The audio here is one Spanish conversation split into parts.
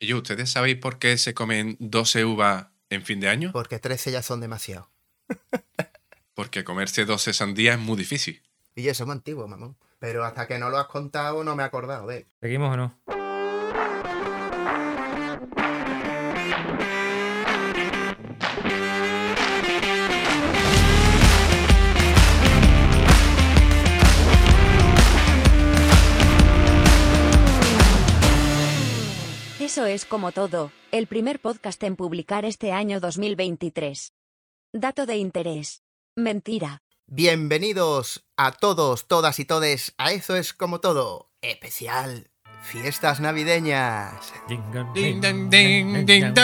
Y yo, ¿ustedes sabéis por qué se comen 12 uvas en fin de año? Porque 13 ya son demasiado. Porque comerse 12 sandías es muy difícil. Y eso es muy antiguo, mamón. Pero hasta que no lo has contado no me he acordado de él. ¿Seguimos o no? Eso es como todo, el primer podcast en publicar este año 2023. Dato de interés. Mentira. Bienvenidos a todos, todas y todes a Eso es como todo. Especial Fiestas Navideñas. Ding, ding, ding, ding.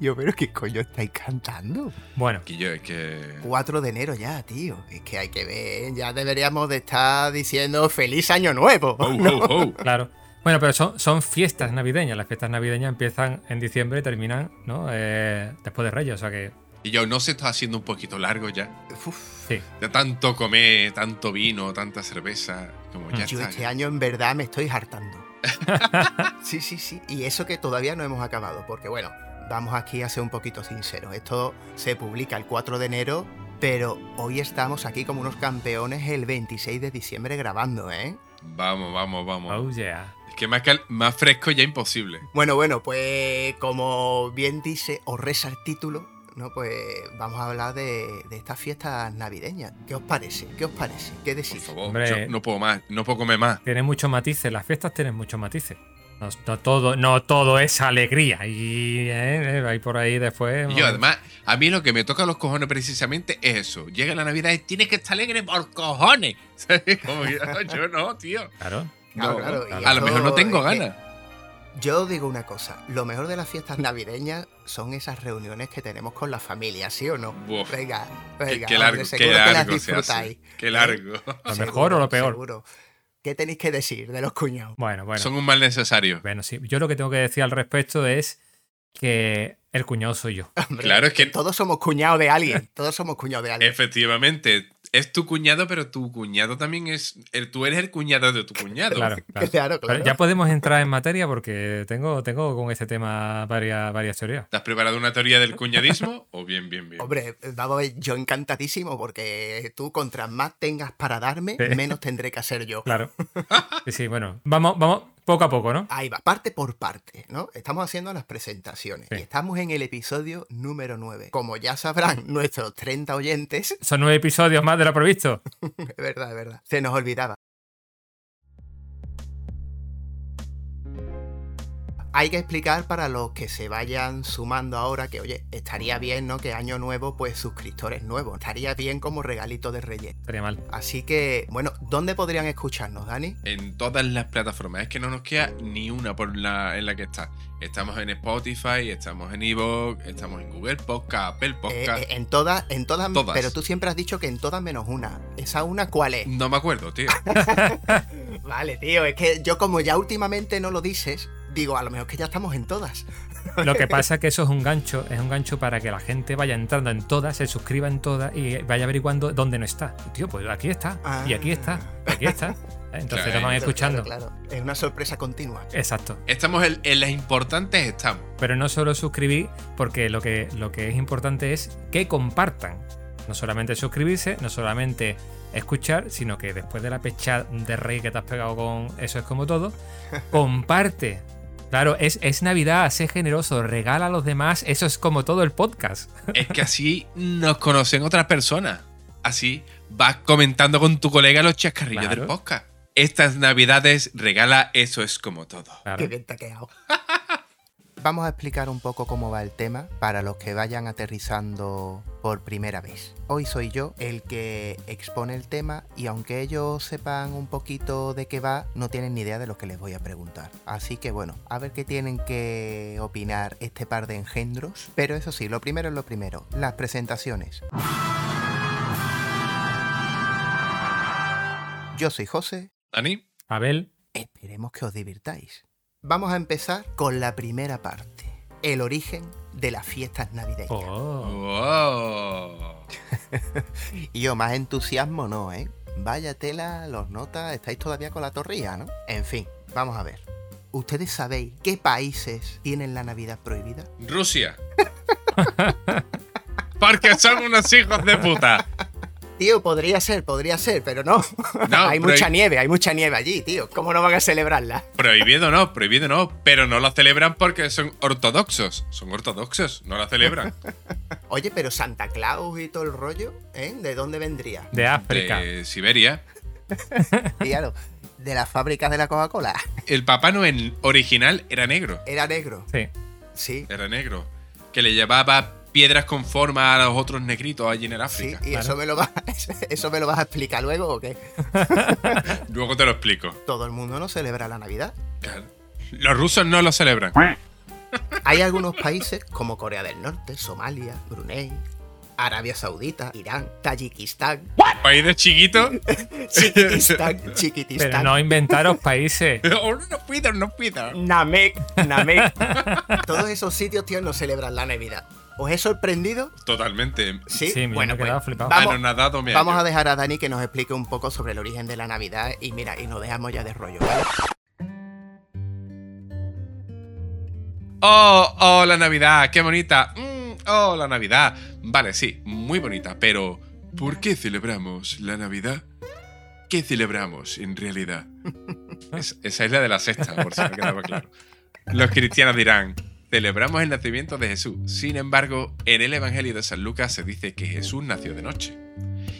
Yo, pero ¿qué coño estáis cantando? Bueno, Que yo, es que... 4 de enero ya, tío. Es que hay que ver, ya deberíamos de estar diciendo feliz año nuevo. Oh, oh, oh. claro. Bueno, pero son, son fiestas navideñas. Las fiestas navideñas empiezan en diciembre y terminan ¿no? Eh, después de Reyes. O sea que, Y yo, ¿no se está haciendo un poquito largo ya? Uf, sí. De tanto comer, tanto vino, tanta cerveza. Como ya yo está. este año en verdad me estoy hartando. sí, sí, sí. Y eso que todavía no hemos acabado, porque bueno, vamos aquí a ser un poquito sinceros. Esto se publica el 4 de enero, pero hoy estamos aquí como unos campeones el 26 de diciembre grabando, ¿eh? Vamos, vamos, vamos. Oh, yeah. Es que más, cal- más fresco ya imposible. Bueno, bueno, pues como bien dice o reza el título, ¿no? Pues vamos a hablar de, de estas fiestas navideñas. ¿Qué os parece? ¿Qué os parece? ¿Qué Por decís? favor, Hombre. yo no puedo más, no puedo comer más. Tiene muchos matices. Las fiestas tienen muchos matices. No, no todo, no todo es alegría. Y eh, eh, hay por ahí después. Yo, además, a mí lo que me toca los cojones precisamente es eso. Llega la Navidad y tienes que estar alegre por cojones. ¿Sabes? Como yo, yo no, tío. Claro. Claro, No, claro, a lo mejor no tengo que- ganas. Yo digo una cosa, lo mejor de las fiestas navideñas son esas reuniones que tenemos con la familia, ¿sí o no? Uf, venga, venga, qué hombre, largo, seguro qué que las largo se hace. disfrutáis. Qué ¿eh? largo. ¿Lo Seguro, mejor o lo peor? seguro. ¿Qué tenéis que decir de los cuñados? Bueno, bueno. Son un mal necesario. Bueno, sí. Yo lo que tengo que decir al respecto es que el cuñado soy yo. Hombre, Claro, es que- todos somos cuñados de alguien, todos somos cuñados de alguien. Efectivamente, es tu cuñado, pero tu cuñado también es. el- tú eres el cuñado de tu cuñado. Claro, claro. Claro, ya podemos entrar en materia porque tengo, tengo con este tema varias, varias teorías. ¿Te has preparado una teoría del cuñadismo? o bien, bien, bien. Hombre, vamos a ver, yo encantadísimo porque tú contra más tengas para darme, Sí. menos tendré que hacer yo. Claro. Sí, sí, bueno. Vamos, vamos poco a poco, ¿no? Ahí va, parte por parte, ¿no? Estamos haciendo las presentaciones Sí. y estamos en el episodio número 9. Como ya sabrán nuestros 30 oyentes, Son nueve episodios más de lo previsto. es verdad, es verdad, se nos olvidaba. Hay que explicar para los que se vayan sumando ahora que, oye, estaría bien, ¿no? Que año nuevo, pues suscriptores nuevos. Estaría bien como regalito de Reyes. Estaría mal. Así que, bueno, ¿dónde podrían escucharnos, Dani? En todas las plataformas. Es que no nos queda ni una por la, en la que está. Estamos en Spotify, estamos en Evox, estamos en Google Podcast, Apple Eh, Podcast. eh, en todas, en todas, Todas. pero tú siempre has dicho que en todas menos una. ¿Esa una cuál es? No me acuerdo, tío. Vale, tío, es que yo como ya últimamente no lo dices, digo, a lo mejor que ya estamos en todas. Lo que pasa es que eso es un gancho, es un gancho para que la gente vaya entrando en todas, se suscriba en todas y vaya averiguando dónde no está. Y, tío, pues aquí está, y aquí está, y aquí está. Entonces Claro, lo van escuchando. Claro, claro. Es una sorpresa continua. Exacto. Estamos en, en las importantes, estamos. Pero no solo suscribir, porque lo que, lo que es importante es que compartan. No solamente suscribirse, no solamente escuchar, sino que después de la pecha de rey que te has pegado con eso es como todo, comparte. Claro, es, es Navidad, sé generoso, regala a los demás, eso es como todo el podcast. Es que así nos conocen otras personas. Así vas comentando con tu colega los chascarrillos Claro. del podcast. Estas navidades regala eso es como todo. Claro. Qué bien te ha quedado. Vamos a explicar un poco cómo va el tema para los que vayan aterrizando por primera vez. Hoy soy yo el que expone el tema y aunque ellos sepan un poquito de qué va, no tienen ni idea de lo que les voy a preguntar. Así que bueno, a ver qué tienen que opinar este par de engendros. Pero eso sí, lo primero es lo primero, las presentaciones. Yo soy José, ¿Dani? Abel, Esperemos que os divirtáis. Vamos a empezar con la primera parte, el origen de las fiestas navideñas. oh, Wow. Y yo, más entusiasmo no, ¿eh? Vaya tela, los notas, estáis todavía con la torrilla, ¿no? En fin, vamos a ver. ¿Ustedes sabéis qué países tienen la Navidad prohibida? Rusia. Porque son unos hijos de puta. Tío, podría ser, podría ser, pero no. No, hay pero mucha hay- nieve, hay mucha nieve allí, tío. ¿Cómo no van a celebrarla? Prohibido no, prohibido no. Pero no lo celebran porque son ortodoxos. Son ortodoxos, no lo celebran. Oye, pero Santa Claus y todo el rollo, ¿eh? ¿De dónde vendría? De África. De Siberia. Claro, de las fábricas de la Coca-Cola. El Papá Noel original era negro. Era negro. Sí. Sí, Era negro. Que le llevaba piedras con forma a los otros negritos allí en el sí. África. ¿Y eso me, lo vas, eso me lo vas a explicar luego o qué? Luego te lo explico. Todo el mundo no celebra la Navidad. Claro. Los rusos no lo celebran. Hay algunos países como Corea del Norte, Somalia, Brunei, Arabia Saudita, Irán, Tayikistán, País de chiquito. Chiquitistán, Chiquitistán. Pero no inventaros países. Oh, no pido, no pido. Namek, Namek. Todos esos sitios, tío, no celebran la Navidad. ¿Os he sorprendido? Totalmente. Sí, Sí, me bueno, he pues, flipado. vamos, Anonadado me vamos a dejar a Dani que nos explique un poco sobre el origen de la Navidad y mira, y nos dejamos ya de rollo, ¿vale? Oh, oh, la Navidad, qué bonita. Mm, oh, la Navidad. Vale, sí, muy bonita, pero ¿por qué celebramos la Navidad? ¿Qué celebramos en realidad? Es- esa es la de la sexta, por si no quedaba claro. Los cristianos dirán, celebramos el nacimiento de Jesús. Sin embargo, en el Evangelio de San Lucas se dice que Jesús nació de noche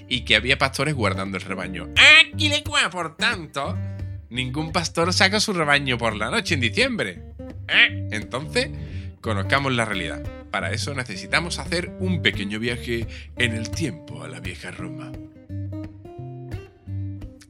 y que había pastores guardando el rebaño. Aquí le por tanto, ningún pastor saca su rebaño por la noche en diciembre. ¿Eh? Entonces, conozcamos la realidad. Para eso necesitamos hacer un pequeño viaje en el tiempo a la vieja Roma.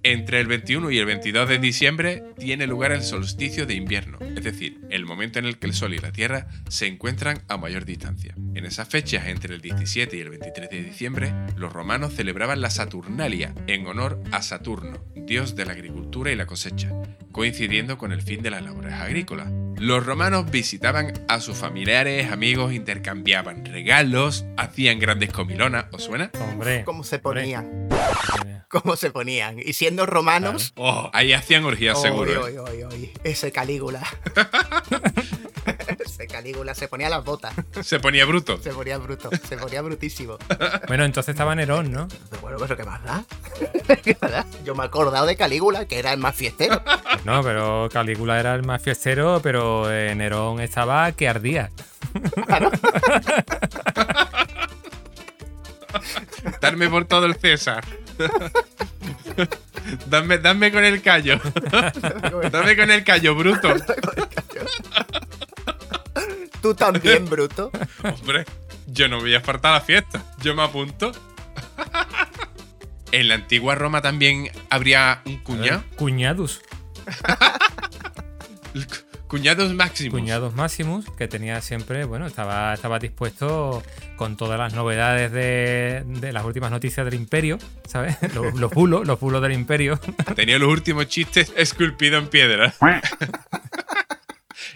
Entre el 21 y el 22 de diciembre tiene lugar el solsticio de invierno, es decir, el momento en el que el Sol y la Tierra se encuentran a mayor distancia. En esas fechas, entre el 17 y el 23 de diciembre, los romanos celebraban la Saturnalia en honor a Saturno, dios de la agricultura y la cosecha, coincidiendo con el fin de las labores agrícolas. Los romanos visitaban a sus familiares, amigos, intercambiaban regalos, hacían grandes comilonas, ¿os suena? Hombre. ¿Cómo se hombre. ponían? ¿Cómo se ponían? Y siendo romanos... Oh, ahí hacían orgías Oy, seguro. ¿eh? oy, oy, oy, Ese Calígula. Ese Calígula se ponía las botas. Se ponía bruto. Se ponía bruto. Se ponía brutísimo. Bueno, entonces estaba Nerón, ¿no? Bueno, pero ¿qué más da? Yo me he acordado de Calígula, que era el más fiestero. No, pero Calígula era el más fiestero, pero eh, Nerón estaba que ardía. Darme por todo el César. dame, dame con el callo. dame con el callo, bruto. Tú también, bruto. Hombre, yo no voy a faltar a la fiesta. Yo me apunto. En la antigua Roma también habría un cuñado. Cuñados. Cuñados máximos. Cuñados Maximus, que tenía siempre, bueno, estaba, estaba dispuesto con todas las novedades de, de las últimas noticias del imperio, ¿sabes? Los, los bulos, los bulos del imperio. Tenía los últimos chistes esculpidos en piedra.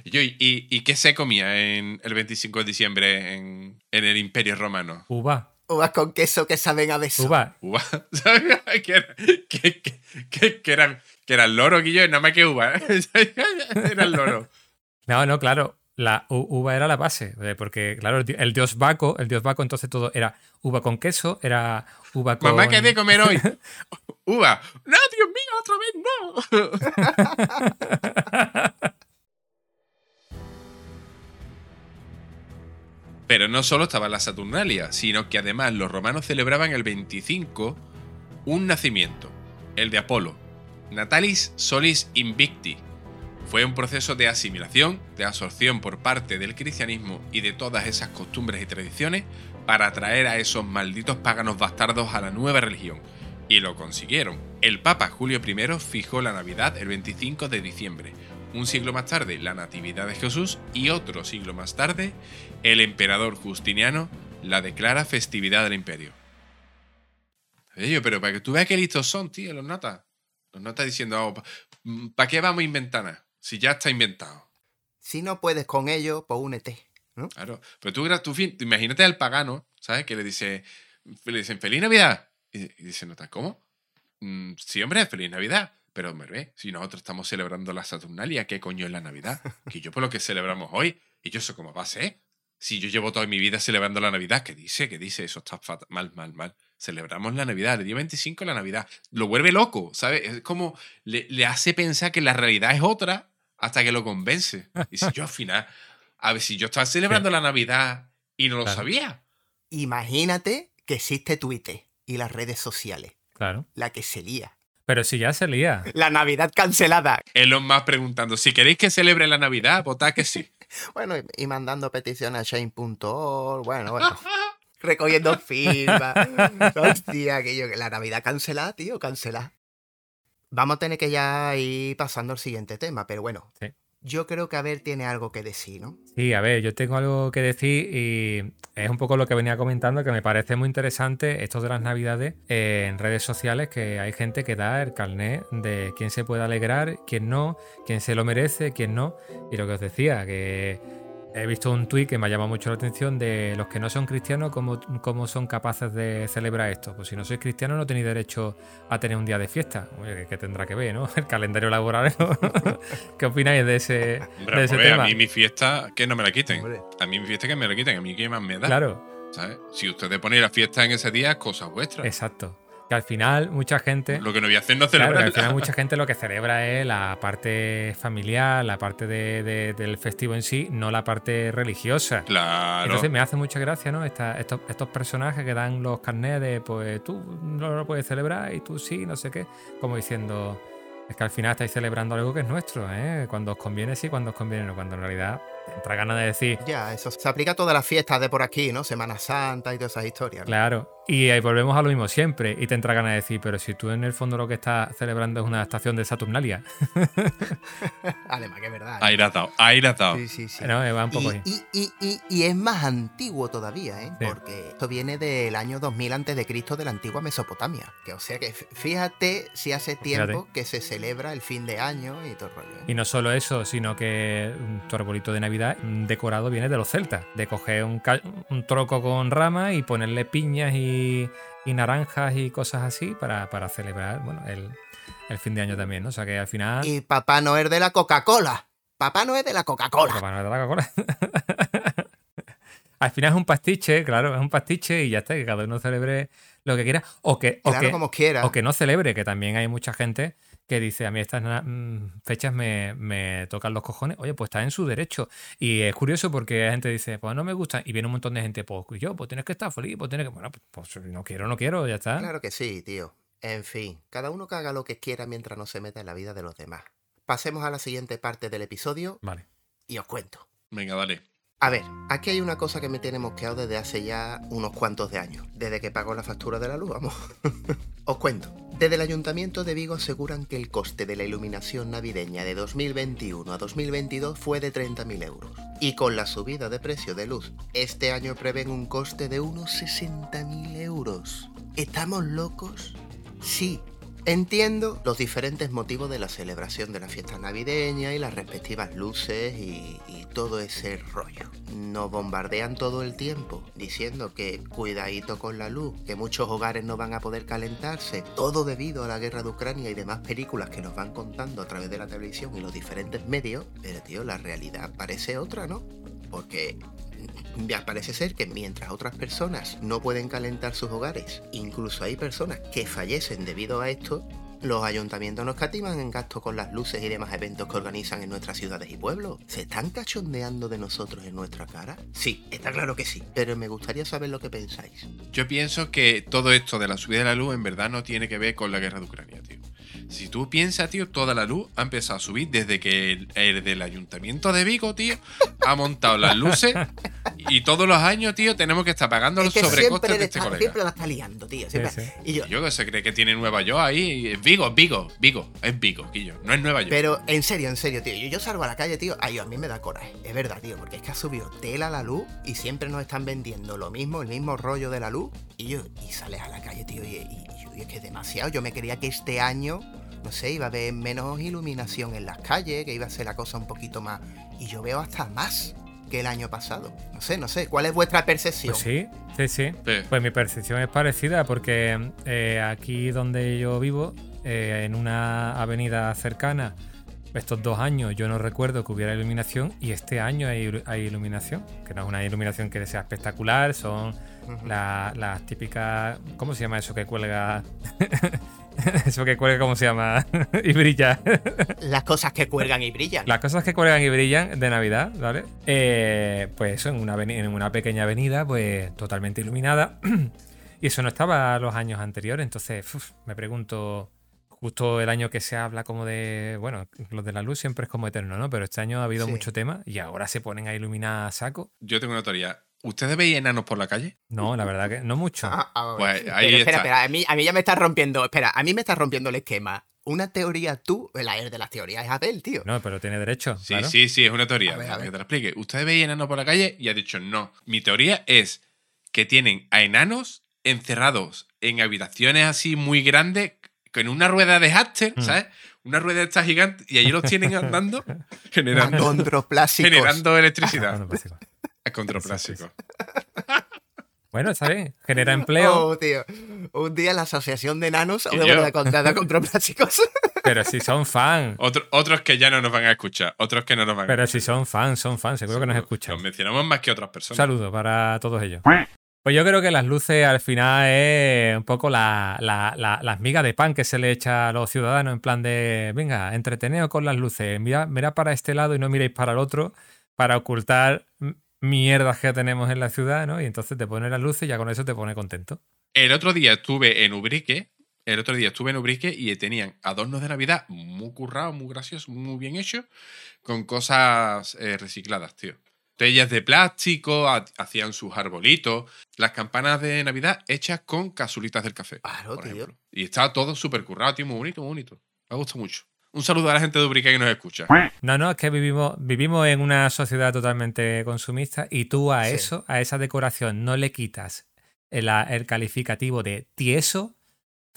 Y, yo, ¿y, y qué se comía en el 25 de diciembre en, en el Imperio Romano? Uva, Uvas con queso que saben a beso. uva. Uva. ¿Sabes? que, era- que, que, que, que eran, que eran loro, Guillo, nada más que uva. eran loro. No, no, claro. La uva era la base, eh, porque claro, el di- el dios Baco, el dios Baco, entonces todo era uva con queso, era uva con. Mamá, ¿qué he de comer hoy? Uva. No, Dios mío, otra vez no. Pero no solo estaba la Saturnalia, sino que además los romanos celebraban el 25 un nacimiento, el de Apolo, Natalis Solis Invicti. Fue un proceso de asimilación, de absorción por parte del cristianismo y de todas esas costumbres y tradiciones para atraer a esos malditos paganos bastardos a la nueva religión. Y lo consiguieron. El Papa Julio I fijó la Navidad el 25 de diciembre. Un siglo más tarde, la Natividad de Jesús y otro siglo más tarde, el emperador Justiniano la declara festividad del imperio. Oye, pero para que tú veas qué listos son, tío, los notas. Los notas diciendo, ¿para qué vamos a inventar nada? Si ya está inventado. Si no puedes con ello, pues únete. ¿no? Claro. Pero tú, tú imagínate al pagano, ¿sabes? Que le dice, le dicen, ¡Feliz Navidad! Y, y dice, nota, ¿cómo? Mm, sí, hombre, feliz Navidad. Pero, hombre, si nosotros estamos celebrando la Saturnalia, ¿qué coño es la Navidad? Que yo por lo que celebramos hoy, y yo eso cómo va a ser. Si yo llevo toda mi vida celebrando la Navidad, ¿qué dice? ¿Qué dice? Eso está fatal. mal, mal, mal. Celebramos la Navidad, el día 25 la Navidad. Lo vuelve loco, ¿sabes? Es como le, le hace pensar que la realidad es otra hasta que lo convence. Y si yo al final, a ver, si yo estaba celebrando la Navidad y no lo Claro. sabía. Imagínate que existe Twitter y las redes sociales. Claro. La que se lía. Pero si ya se lía. La Navidad cancelada. Elon más preguntando, si queréis que celebre la Navidad, votad que sí. Bueno, y- y mandando peticiones a Shane.org. Bueno, bueno. Recogiendo firmas. Hostia, aquello que la Navidad cancelada, tío, cancelada. Vamos a tener que ya ir pasando al siguiente tema, pero bueno. Sí. Yo creo que Abel tiene algo que decir, ¿no? Sí, a ver, yo tengo algo que decir y es un poco lo que venía comentando, que me parece muy interesante esto de las navidades eh, en redes sociales, que hay gente que da el carnet de quién se puede alegrar, quién no, quién se lo merece, quién no. Y lo que os decía, que he visto un tuit que me ha llamado mucho la atención de los que no son cristianos, cómo, cómo son capaces de celebrar esto. Pues si no sois cristianos no tenéis derecho a tener un día de fiesta. Oye, ¿qué tendrá que ver, no? El calendario laboral. ¿no? ¿Qué opináis de ese, Hombre, de ese tema? a mí mi fiesta, que no me la quiten. Hombre. A mí mi fiesta que me la quiten, a mí qué más me da. Claro, ¿sabes? Si ustedes ponen la fiesta en ese día, es cosa vuestra. exacto. Que al final mucha gente... Lo que no voy a hacer no Claro, que celebrar. al final mucha gente lo que celebra es la parte familiar, la parte de- de- del festivo en sí, no la parte religiosa. Claro. Entonces me hace mucha gracia, ¿no? Esta- estos, estos personajes que dan los carnets de, pues tú no lo puedes celebrar y tú sí, no sé qué. Como diciendo, es que al final estáis celebrando algo que es nuestro, ¿eh? Cuando os conviene sí, cuando os conviene no. Cuando en realidad entra ganas de decir, Ya, eso se aplica a todas las fiestas de por aquí, ¿no? Semana Santa y todas esas historias. ¿no? Claro, y ahí volvemos a lo mismo siempre, y te entra ganas de decir, pero si tú en el fondo lo que estás celebrando es una estación de Saturnalia, Además, que es verdad. Ahí la dado, ahí la dado. Sí, sí, sí. ¿no? Eh, Va un poco ahí. Y, y- y- y- y es más antiguo todavía, ¿eh? Sí. Porque esto viene del año 2000 antes de Cristo de la antigua Mesopotamia. Que, o sea que fíjate si hace tiempo que se celebra el fin de año y todo el rollo. ¿eh? Y no solo eso, sino que tu arbolito de Navidad decorado viene de los celtas, de coger un, ca- un troco con ramas y ponerle piñas y, y naranjas y cosas así para, para celebrar bueno, el, el fin de año también, ¿no? O sea que al final... Y Papá Noel de la Coca-Cola. Papá Noel de la Coca-Cola. Papá Noel de la Coca-Cola. Al final es un pastiche, claro, es un pastiche y ya está, que cada uno celebre lo que quiera. O que, o Claro, que, como quiera. o que no celebre, que también hay mucha gente que dice, a mí estas mm, fechas me, me tocan los cojones. Oye, pues está en su derecho. Y es curioso porque la gente dice, pues no me gustan. Y viene un montón de gente, pues y yo, pues tienes que estar feliz, pues tienes que... Bueno, pues, pues, no quiero, no quiero, ya está. Claro que sí, tío. En fin, cada uno que haga lo que quiera mientras no se meta en la vida de los demás. Pasemos a la siguiente parte del episodio Vale. y os cuento. Venga, dale. A ver, aquí hay una cosa que me tiene mosqueado desde hace ya unos cuantos de años, desde que pagó la factura de la luz, vamos. Os cuento. Desde el Ayuntamiento de Vigo aseguran que el coste de la iluminación navideña de 2021 a 2022 fue de 30.000 euros. Y con la subida de precio de luz, este año prevén un coste de unos 60.000 euros. ¿Estamos locos? Sí. Entiendo los diferentes motivos de la celebración de la fiesta navideña y las respectivas luces y, y todo ese rollo. Nos bombardean todo el tiempo diciendo que cuidadito con la luz, que muchos hogares no van a poder calentarse, todo debido a la guerra de Ucrania y demás películas que nos van contando a través de la televisión y los diferentes medios, pero tío, la realidad parece otra, ¿no? Porque parece ser que mientras otras personas no pueden calentar sus hogares, incluso hay personas que fallecen debido a esto, los ayuntamientos nos catiman en gasto con las luces y demás eventos que organizan en nuestras ciudades y pueblos. ¿Se están cachondeando de nosotros en nuestra cara? Sí, está claro que sí, pero me gustaría saber lo que pensáis. Yo pienso que todo esto de la subida de la luz en verdad no tiene que ver con la guerra de Ucrania. Si tú piensas, tío, toda la luz ha empezado a subir desde que el, el del ayuntamiento de Vigo, tío, ha montado las luces y todos los años, tío, tenemos que estar pagando los que sobrecostes siempre, de este está- colega. siempre la está liando, tío. siempre- Sí, sí. Y yo, Yo que se cree que tiene Nueva York ahí. Es Vigo, es Vigo, Vigo. Es Vigo, Quillo. No es Nueva York. Pero en serio, en serio, tío. Yo, yo salgo a la calle, tío. Ay, a mí me da coraje. Es verdad, tío. Porque es que ha subido tela la luz y siempre nos están vendiendo lo mismo, el mismo rollo de la luz. Y yo, y sales a la calle, tío. Y, y- y- es que es demasiado. Yo me creía que este año, no sé, iba a haber menos iluminación en las calles, que iba a ser la cosa un poquito más. Y yo veo hasta más. que el año pasado. No sé, no sé. ¿Cuál es vuestra percepción? Pues sí, sí, sí. Sí. Pues mi percepción es parecida porque eh, aquí donde yo vivo, eh, en una avenida cercana, estos dos años yo no recuerdo que hubiera iluminación y este año hay iluminación, que no es una iluminación que sea espectacular, son Las típicas... ¿Cómo se llama eso que cuelga? eso que cuelga, ¿cómo se llama? y brilla. Las cosas que cuelgan y brillan. Las cosas que cuelgan y brillan de Navidad, ¿vale? Eh, pues eso, en una, en una pequeña avenida, pues totalmente iluminada. y eso no estaba los años anteriores. Entonces, uf, me pregunto, justo el año que se habla como de. Bueno, lo de la luz siempre es como eterno, ¿no? Pero este año ha habido Sí. mucho tema y ahora se ponen a iluminar a saco. Yo tengo una teoría. ¿Ustedes veis enanos por la calle? No, la verdad que no mucho. Ah, ah, Pues pero ahí espera, está. espera, a mí, a mí ya me estás rompiendo. Espera, a mí me estás rompiendo el esquema. Una teoría tú, la de las teorías es Abel, tío. No, pero tiene derecho. Sí, claro. sí, sí, es una teoría. A ver, a Déjame ver. que te la explique. ¿Ustedes veis enanos por la calle? Y ha dicho no. Mi teoría es que tienen a enanos encerrados en habitaciones así muy grandes, con una rueda de hámster, Mm. ¿sabes? Una rueda esta gigante, y allí los tienen andando, generando, generando Ah, electricidad. Sí. Es contraplástico. Bueno, está bien. Genera empleo, Oh, tío. Un día la asociación de enanos de yo. verdad contra contraplásicos. pero si son fans. Otro- otros que ya no nos van a escuchar, otros que no nos van a Pero si son fans, son fans, seguro que nos escuchan. Los mencionamos más que otras Un personas. saludo para todos ellos. Pues yo creo que las luces al final es un poco la, la- la- las migas de pan que se le echa a los ciudadanos en plan de, venga, entreteneos con las luces, mirad, mirad para este lado y no miréis para el otro para ocultar mierdas que tenemos en la ciudad, ¿no? Y entonces te pone las luces y ya con eso te pone contento. El otro día estuve en Ubrique. El otro día estuve en Ubrique y tenían adornos de Navidad muy currados, muy graciosos, muy bien hechos, con cosas eh, recicladas, tío. Botellas de plástico, ha- hacían sus arbolitos, las campanas de Navidad hechas con casulitas del café. Claro, por tío. ejemplo. Y estaba todo súper currado, tío, muy bonito, muy bonito. Me gusta mucho. Un saludo a la gente de Ubrique que nos escucha. No, no, es que vivimos, vivimos en una sociedad totalmente consumista y tú a Sí. eso, a esa decoración, no le quitas el, el calificativo de tieso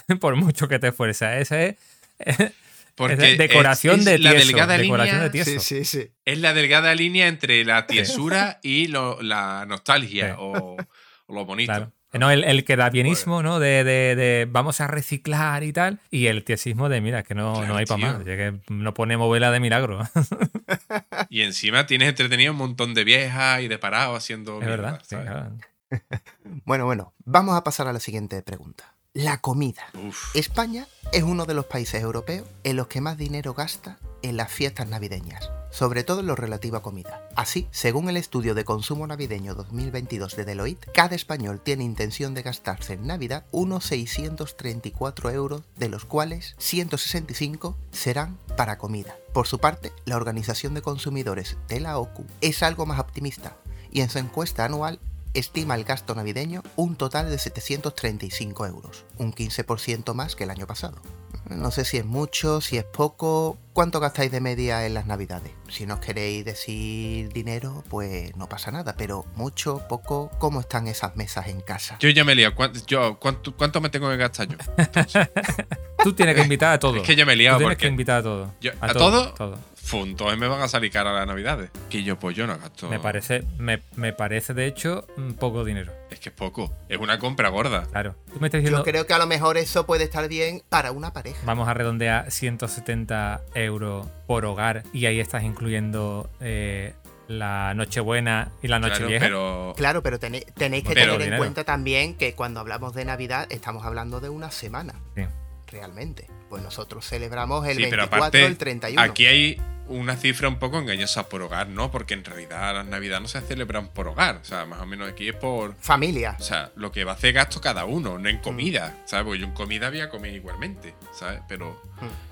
por mucho que te esfuerzas. Ese es, Porque es decoración es- de es la tieso. delgada decoración línea, de tieso. Sí, sí, sí. Es la delgada línea entre la tiesura y lo- la nostalgia Sí. o, o lo bonito. Claro. No, el, el quedabienismo, ¿no? De, de- de vamos a reciclar y tal. Y el tiesismo de, mira, que no, Claro, no hay para más. ya que no ponemos vela de milagro. Y encima tienes entretenido un montón de viejas y de parados haciendo. es mierda, verdad. sí, ¿sabes? claro. Bueno, bueno, vamos a pasar a la siguiente pregunta. La comida. Uf. España es uno de los países europeos en los que más dinero gasta en las fiestas navideñas, sobre todo en lo relativo a comida. Así, según el estudio de consumo navideño 2022 de Deloitte, cada español tiene intención de gastarse en Navidad unos 634 euros, de los cuales 165 serán para comida. Por su parte, la Organización de Consumidores de la OCU es algo más optimista y en su encuesta anual estima el gasto navideño un total de 735 euros, un 15% más que el año pasado. No sé si es mucho, si es poco. ¿Cuánto gastáis de media en las navidades? Si no os queréis decir dinero, pues no pasa nada, pero mucho, poco, ¿cómo están esas mesas en casa? Yo ya me he liado. ¿Cuánto, yo, ¿cuánto, cuánto me tengo que gastar yo? Tú tienes que invitar a todo. Es que ya me he Tú liado tienes que invitar a todo. Yo- a, ¿a todo. todo? Entonces me van a salir caras las navidades. Que yo, pues yo no gasto. Me parece, me, me parece de hecho mm, poco dinero. Es que es poco. Es una compra gorda. Claro. Tú me estás diciendo, Yo creo que a lo mejor eso puede estar bien para una pareja. vamos a redondear 170 euros por hogar y ahí estás incluyendo eh, la Nochebuena y la Claro, Nochevieja. pero. Claro, pero tenéis, tenéis que Pero tener en dinero. cuenta también que cuando hablamos de Navidad estamos hablando de una semana. Sí. Realmente. Pues nosotros celebramos el Sí, pero 24, aparte, el 31. Aquí hay una cifra un poco engañosa por hogar, ¿no? Porque en realidad las navidades no se celebran por hogar. O sea, más o menos aquí es por. Familia. O sea, lo que va a hacer gasto cada uno, Mm. no en comida, ¿sabes? Porque yo en comida voy a comer igualmente, ¿sabes? Pero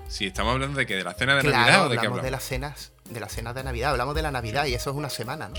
si estamos hablando de que de la cena de Mm. Claro, Navidad o de qué hablamos de las cenas, de las cenas de Navidad, hablamos de la Navidad y eso es una semana, ¿no?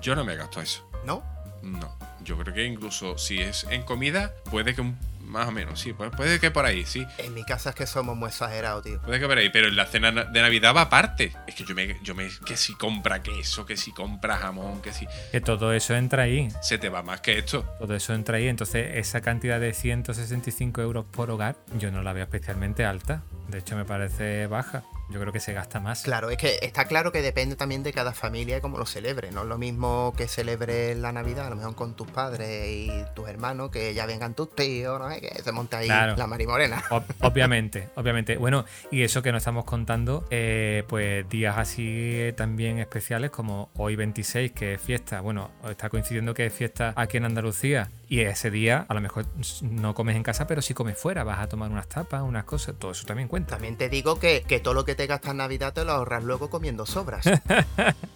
yo no me gasto eso. ¿No? No. Yo creo que incluso si es en comida, puede que un, más o menos, sí, puede, puede que por ahí, sí. En mi casa es que somos muy exagerados, tío. Puede que por ahí, pero en la cena na- de Navidad va aparte. Es que yo me, yo me, que si compra queso, que si compra jamón, que si. Que todo eso entra ahí. Se te va más que esto. Todo eso entra ahí. Entonces, esa cantidad de 165 euros por hogar, yo no la veo especialmente alta. De hecho, me parece baja. Yo creo que se gasta más. Claro, es que está claro que depende también de cada familia y cómo lo celebre. No es lo mismo que celebre la Navidad, a lo mejor con tus padres y tus hermanos, que ya vengan tus tíos, ¿no? que se monte ahí Claro. la marimorena. Ob- obviamente, obviamente. Bueno, y eso que nos estamos contando, eh, pues días así eh, también especiales como hoy 26, que es fiesta. Bueno, está coincidiendo que es fiesta aquí en Andalucía. Y ese día a lo mejor no comes en casa, pero sí comes fuera. Vas a tomar unas tapas, unas cosas. Todo eso también cuenta. También te digo que, que todo lo que te gastas en Navidad te lo ahorras luego comiendo sobras.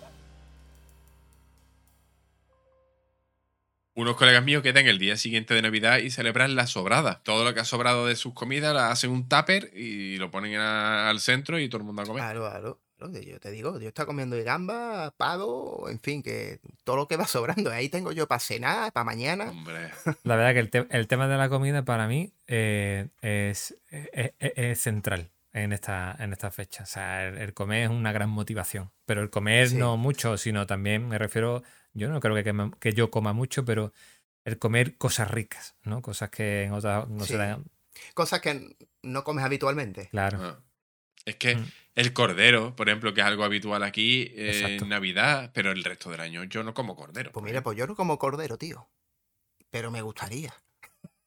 Unos colegas míos quedan el día siguiente de Navidad y celebran la sobrada. Todo lo que ha sobrado de sus comidas la hacen un tupper y lo ponen a- al centro y todo el mundo a comer. Claro, claro. Yo te digo, yo está comiendo gamba, pavo, en fin, que todo lo que va sobrando. Ahí tengo yo para cenar, para mañana. Hombre, La verdad que el, te- el tema de la comida para mí eh, es, es- es- es central en esta, en esta fecha. O sea, el, el comer es una gran motivación. Pero el comer Sí. no mucho, sino también me refiero, yo no creo que, quema- que yo coma mucho, pero el comer cosas ricas, ¿no? Cosas que en otras no Sí. se dan. Cosas que no comes habitualmente. Claro. ah. es que Mm. el cordero, por ejemplo, que es algo habitual aquí eh, en Navidad, pero el resto del año yo no como cordero. Pues mira, pues yo no como cordero, tío. Pero me gustaría.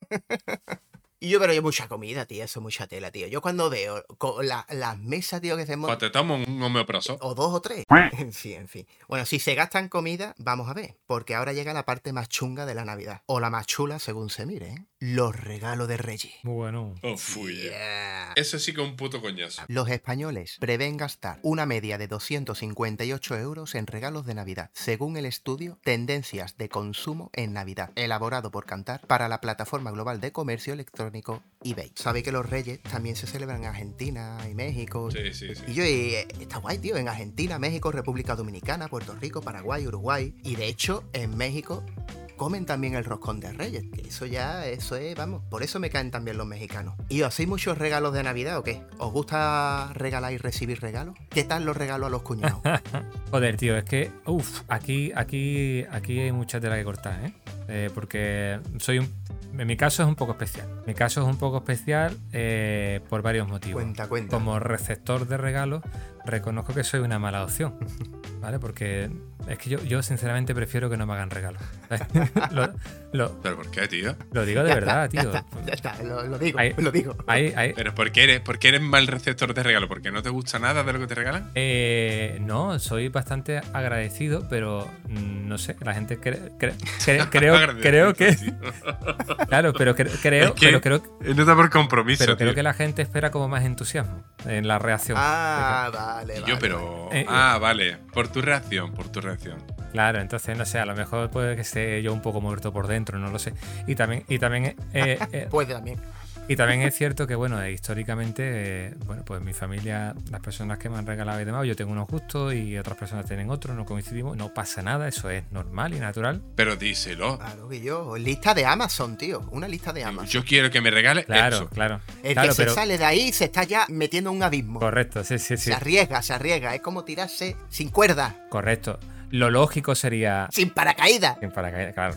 y yo, pero yo mucha comida, tío. Eso es mucha tela, tío. Yo cuando veo co- la- las mesas, tío, que se montan. te tomo un homeoprazo. O dos o tres. En fin, en fin. Bueno, si se gastan comida, vamos a ver. Porque ahora llega la parte más chunga de la Navidad. O la más chula, según se mire, ¿eh? Los regalos de Reyes. Bueno. Oh, fuy. Yeah. Eso sí que es un puto coñazo. Los españoles prevén gastar una media de 258 euros en regalos de Navidad, según el estudio Tendencias de Consumo en Navidad, elaborado por Cantar para la plataforma global de comercio electrónico eBay. Sabéis que los Reyes también se celebran en Argentina y México. Sí, sí, sí. Y yo, eh, está guay, tío, en Argentina, México, República Dominicana, Puerto Rico, Paraguay, Uruguay. Y de hecho, en México comen también el roscón de Reyes. Que eso ya, eso es, vamos, por eso me caen también los mexicanos. ¿Y os hacéis muchos regalos de Navidad o qué? ¿Os gusta regalar y recibir regalos? ¿Qué tal los regalos a los cuñados? Joder, tío, es que, uff, aquí, aquí, aquí hay mucha tela que cortar, ¿eh? Eh, porque soy un. En mi caso es un poco especial. Mi caso es un poco especial eh, por varios motivos. cuenta, cuenta. Como receptor de regalos, reconozco que soy una mala opción. ¿Vale? Porque es que yo, yo sinceramente prefiero que no me hagan regalos. lo, lo- ¿Pero por qué, tío? lo digo de Ya verdad, está, tío. Ya está, ya está, lo, lo digo, Ahí- lo digo. Hay, hay- ¿Pero por qué eres, por qué eres mal receptor de regalo? ¿Porque no te gusta nada de lo que te regalan? Eh, no, soy bastante agradecido, pero mm, no sé, la gente cre- cre- cre- creo, creo que. Claro, pero cre- creo, Es que- pero creo, No está por compromiso, pero creo tío. que la gente espera como más entusiasmo en la reacción. Ah, vale, vale. yo, pero. Eh, ah, vale. Por tu reacción, por tu reacción. Claro, entonces no sé, a lo mejor puede que esté yo un poco muerto por dentro, no lo sé. Y también, y también, eh, eh, Puede también. Y también es cierto que, bueno, eh, históricamente, eh, bueno, pues mi familia, las personas que me han regalado y demás, yo tengo unos gustos y otras personas tienen otros, no coincidimos, no pasa nada, eso es normal y natural. Pero díselo. Claro que yo. Lista de Amazon, tío. Una lista de Amazon. Yo quiero que me regales Claro, eso. claro. El claro, que se pero sale de ahí se está ya metiendo en un abismo. correcto, sí, sí, sí. Se arriesga, se arriesga. Es como tirarse sin cuerda, Correcto. Lo lógico sería. sin paracaídas. Sin paracaídas, claro.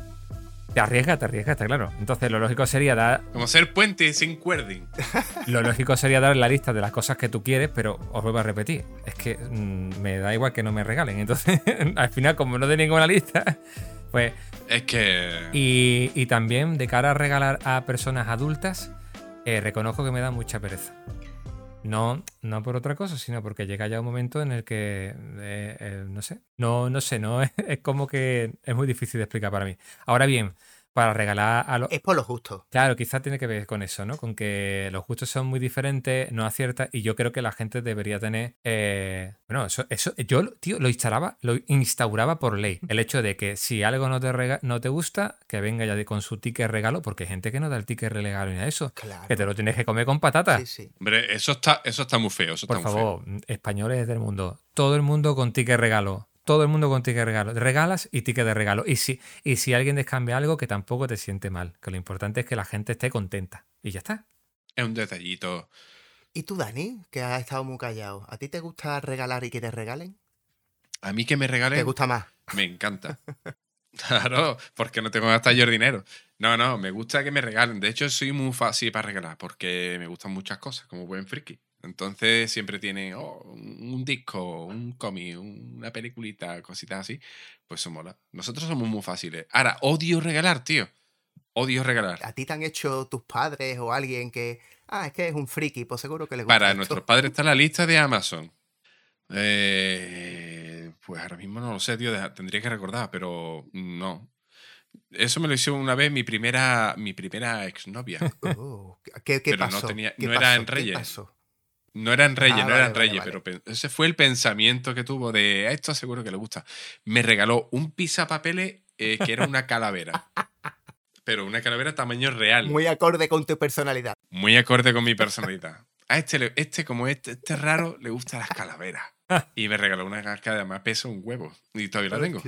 Te arriesgas, te arriesgas, está claro. Entonces, lo lógico sería dar. Como ser puente sin cuerding. Lo lógico sería dar la lista de las cosas que tú quieres, pero os vuelvo a repetir. Es que mm, me da igual que no me regalen. Entonces, al final, como no tengo ninguna lista, pues. Es que. Y, y también de cara a regalar a personas adultas, eh, reconozco que me da mucha pereza. No, no por otra cosa, sino porque llega ya un momento en el que, eh, eh, no sé, no, no sé, no es, es como que es muy difícil de explicar para mí. Ahora bien, para regalar a los... Es por lo justo. Claro, quizás tiene que ver con eso, ¿no? Con que los gustos son muy diferentes, no aciertas, y yo creo que la gente debería tener. eh, bueno, eso, eso, yo, tío, lo instalaba, lo instauraba por ley. El hecho de que si algo no te, rega- no te gusta, que venga ya de- con su ticket regalo, porque hay gente que no da el ticket regalo ni nada de eso. Claro. Que te lo tienes que comer con patatas. Sí, sí. Hombre, eso está, eso está muy feo. Eso Por está muy favor, españoles del mundo, todo el mundo con ticket regalo. Todo el mundo con ticket regalo. Regalas y ticket de regalo. Y si, y si alguien descambia algo, que tampoco te siente mal. Que lo importante es que la gente esté contenta. Y ya está. Es un detallito. ¿Y tú, Dani, que has estado muy callado? ¿A ti te gusta regalar y que te regalen? A mí que me ¿Te regalen. gusta más? Me encanta. Claro, porque no tengo que gastar yo el dinero. No, no, me gusta que me regalen. De hecho, soy muy fácil para regalar porque me gustan muchas cosas, como buen friki. Entonces siempre tienen oh, un disco, un cómic, una peliculita, cositas así. Pues eso mola. Nosotros somos muy fáciles. Ahora, odio regalar, tío. Odio regalar. ¿A ti te han hecho tus padres o alguien que... Ah, es que es un friki, pues seguro que le gusta. Para esto. nuestros padres está la lista de Amazon. Eh, pues ahora mismo no lo sé, tío. Tendría que recordar, pero no. Eso me lo hizo una vez mi primera, mi primera exnovia. Oh, ¿Qué, qué Pero no pasó? tenía- ¿Qué no era en ¿Qué Reyes. pasó? No eran reyes, Ah, no vale, eran vale, reyes, vale. pero ese fue el pensamiento que tuvo de "A esto seguro que le gusta. Me regaló un pisapapeles eh, que era una calavera. pero una calavera tamaño real. Muy, Muy acorde con tu personalidad. acorde con mi personalidad. A este, este como este, este es raro, le gustan las calaveras. y me regaló una que además pesa un huevo. Y todavía la tengo.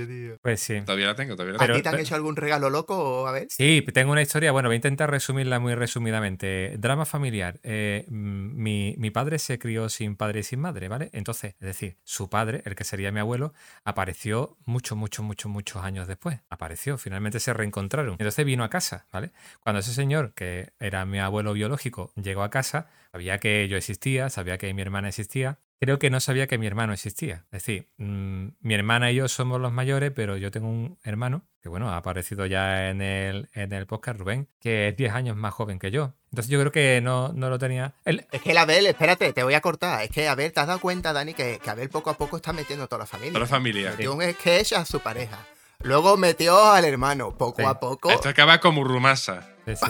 Pues sí. Todavía la tengo, todavía la ¿A tengo. Pero- ti te han pero- hecho algún regalo loco? A ver. Sí, tengo una historia, bueno, voy a intentar resumirla muy resumidamente. Drama familiar. Eh, mm, mi, mi padre se crió sin padre y sin madre, ¿vale? Entonces, es decir, su padre, el que sería mi abuelo, apareció muchos, muchos, muchos, muchos años después. Apareció, finalmente se reencontraron. Entonces vino a casa, ¿vale? Cuando ese señor, que era mi abuelo biológico, llegó a casa, sabía que yo existía, sabía que mi hermana existía. Creo que no sabía que mi hermano existía. Es decir, mm, mi hermana y yo somos los mayores, pero yo tengo un hermano que, bueno, ha aparecido ya en el, en el podcast, Rubén, que es 10 años más joven que yo. Entonces yo creo que no, no lo tenía. Es que el Abel, espérate, te voy a cortar. Es que Abel, ¿te has dado cuenta, Dani, que, que Abel poco a poco está metiendo a toda la familia? Toda la familia. Metió un sketch a su pareja. Luego metió al hermano. Poco Sí. a poco. Esto acaba como Rumasa. sí, sí,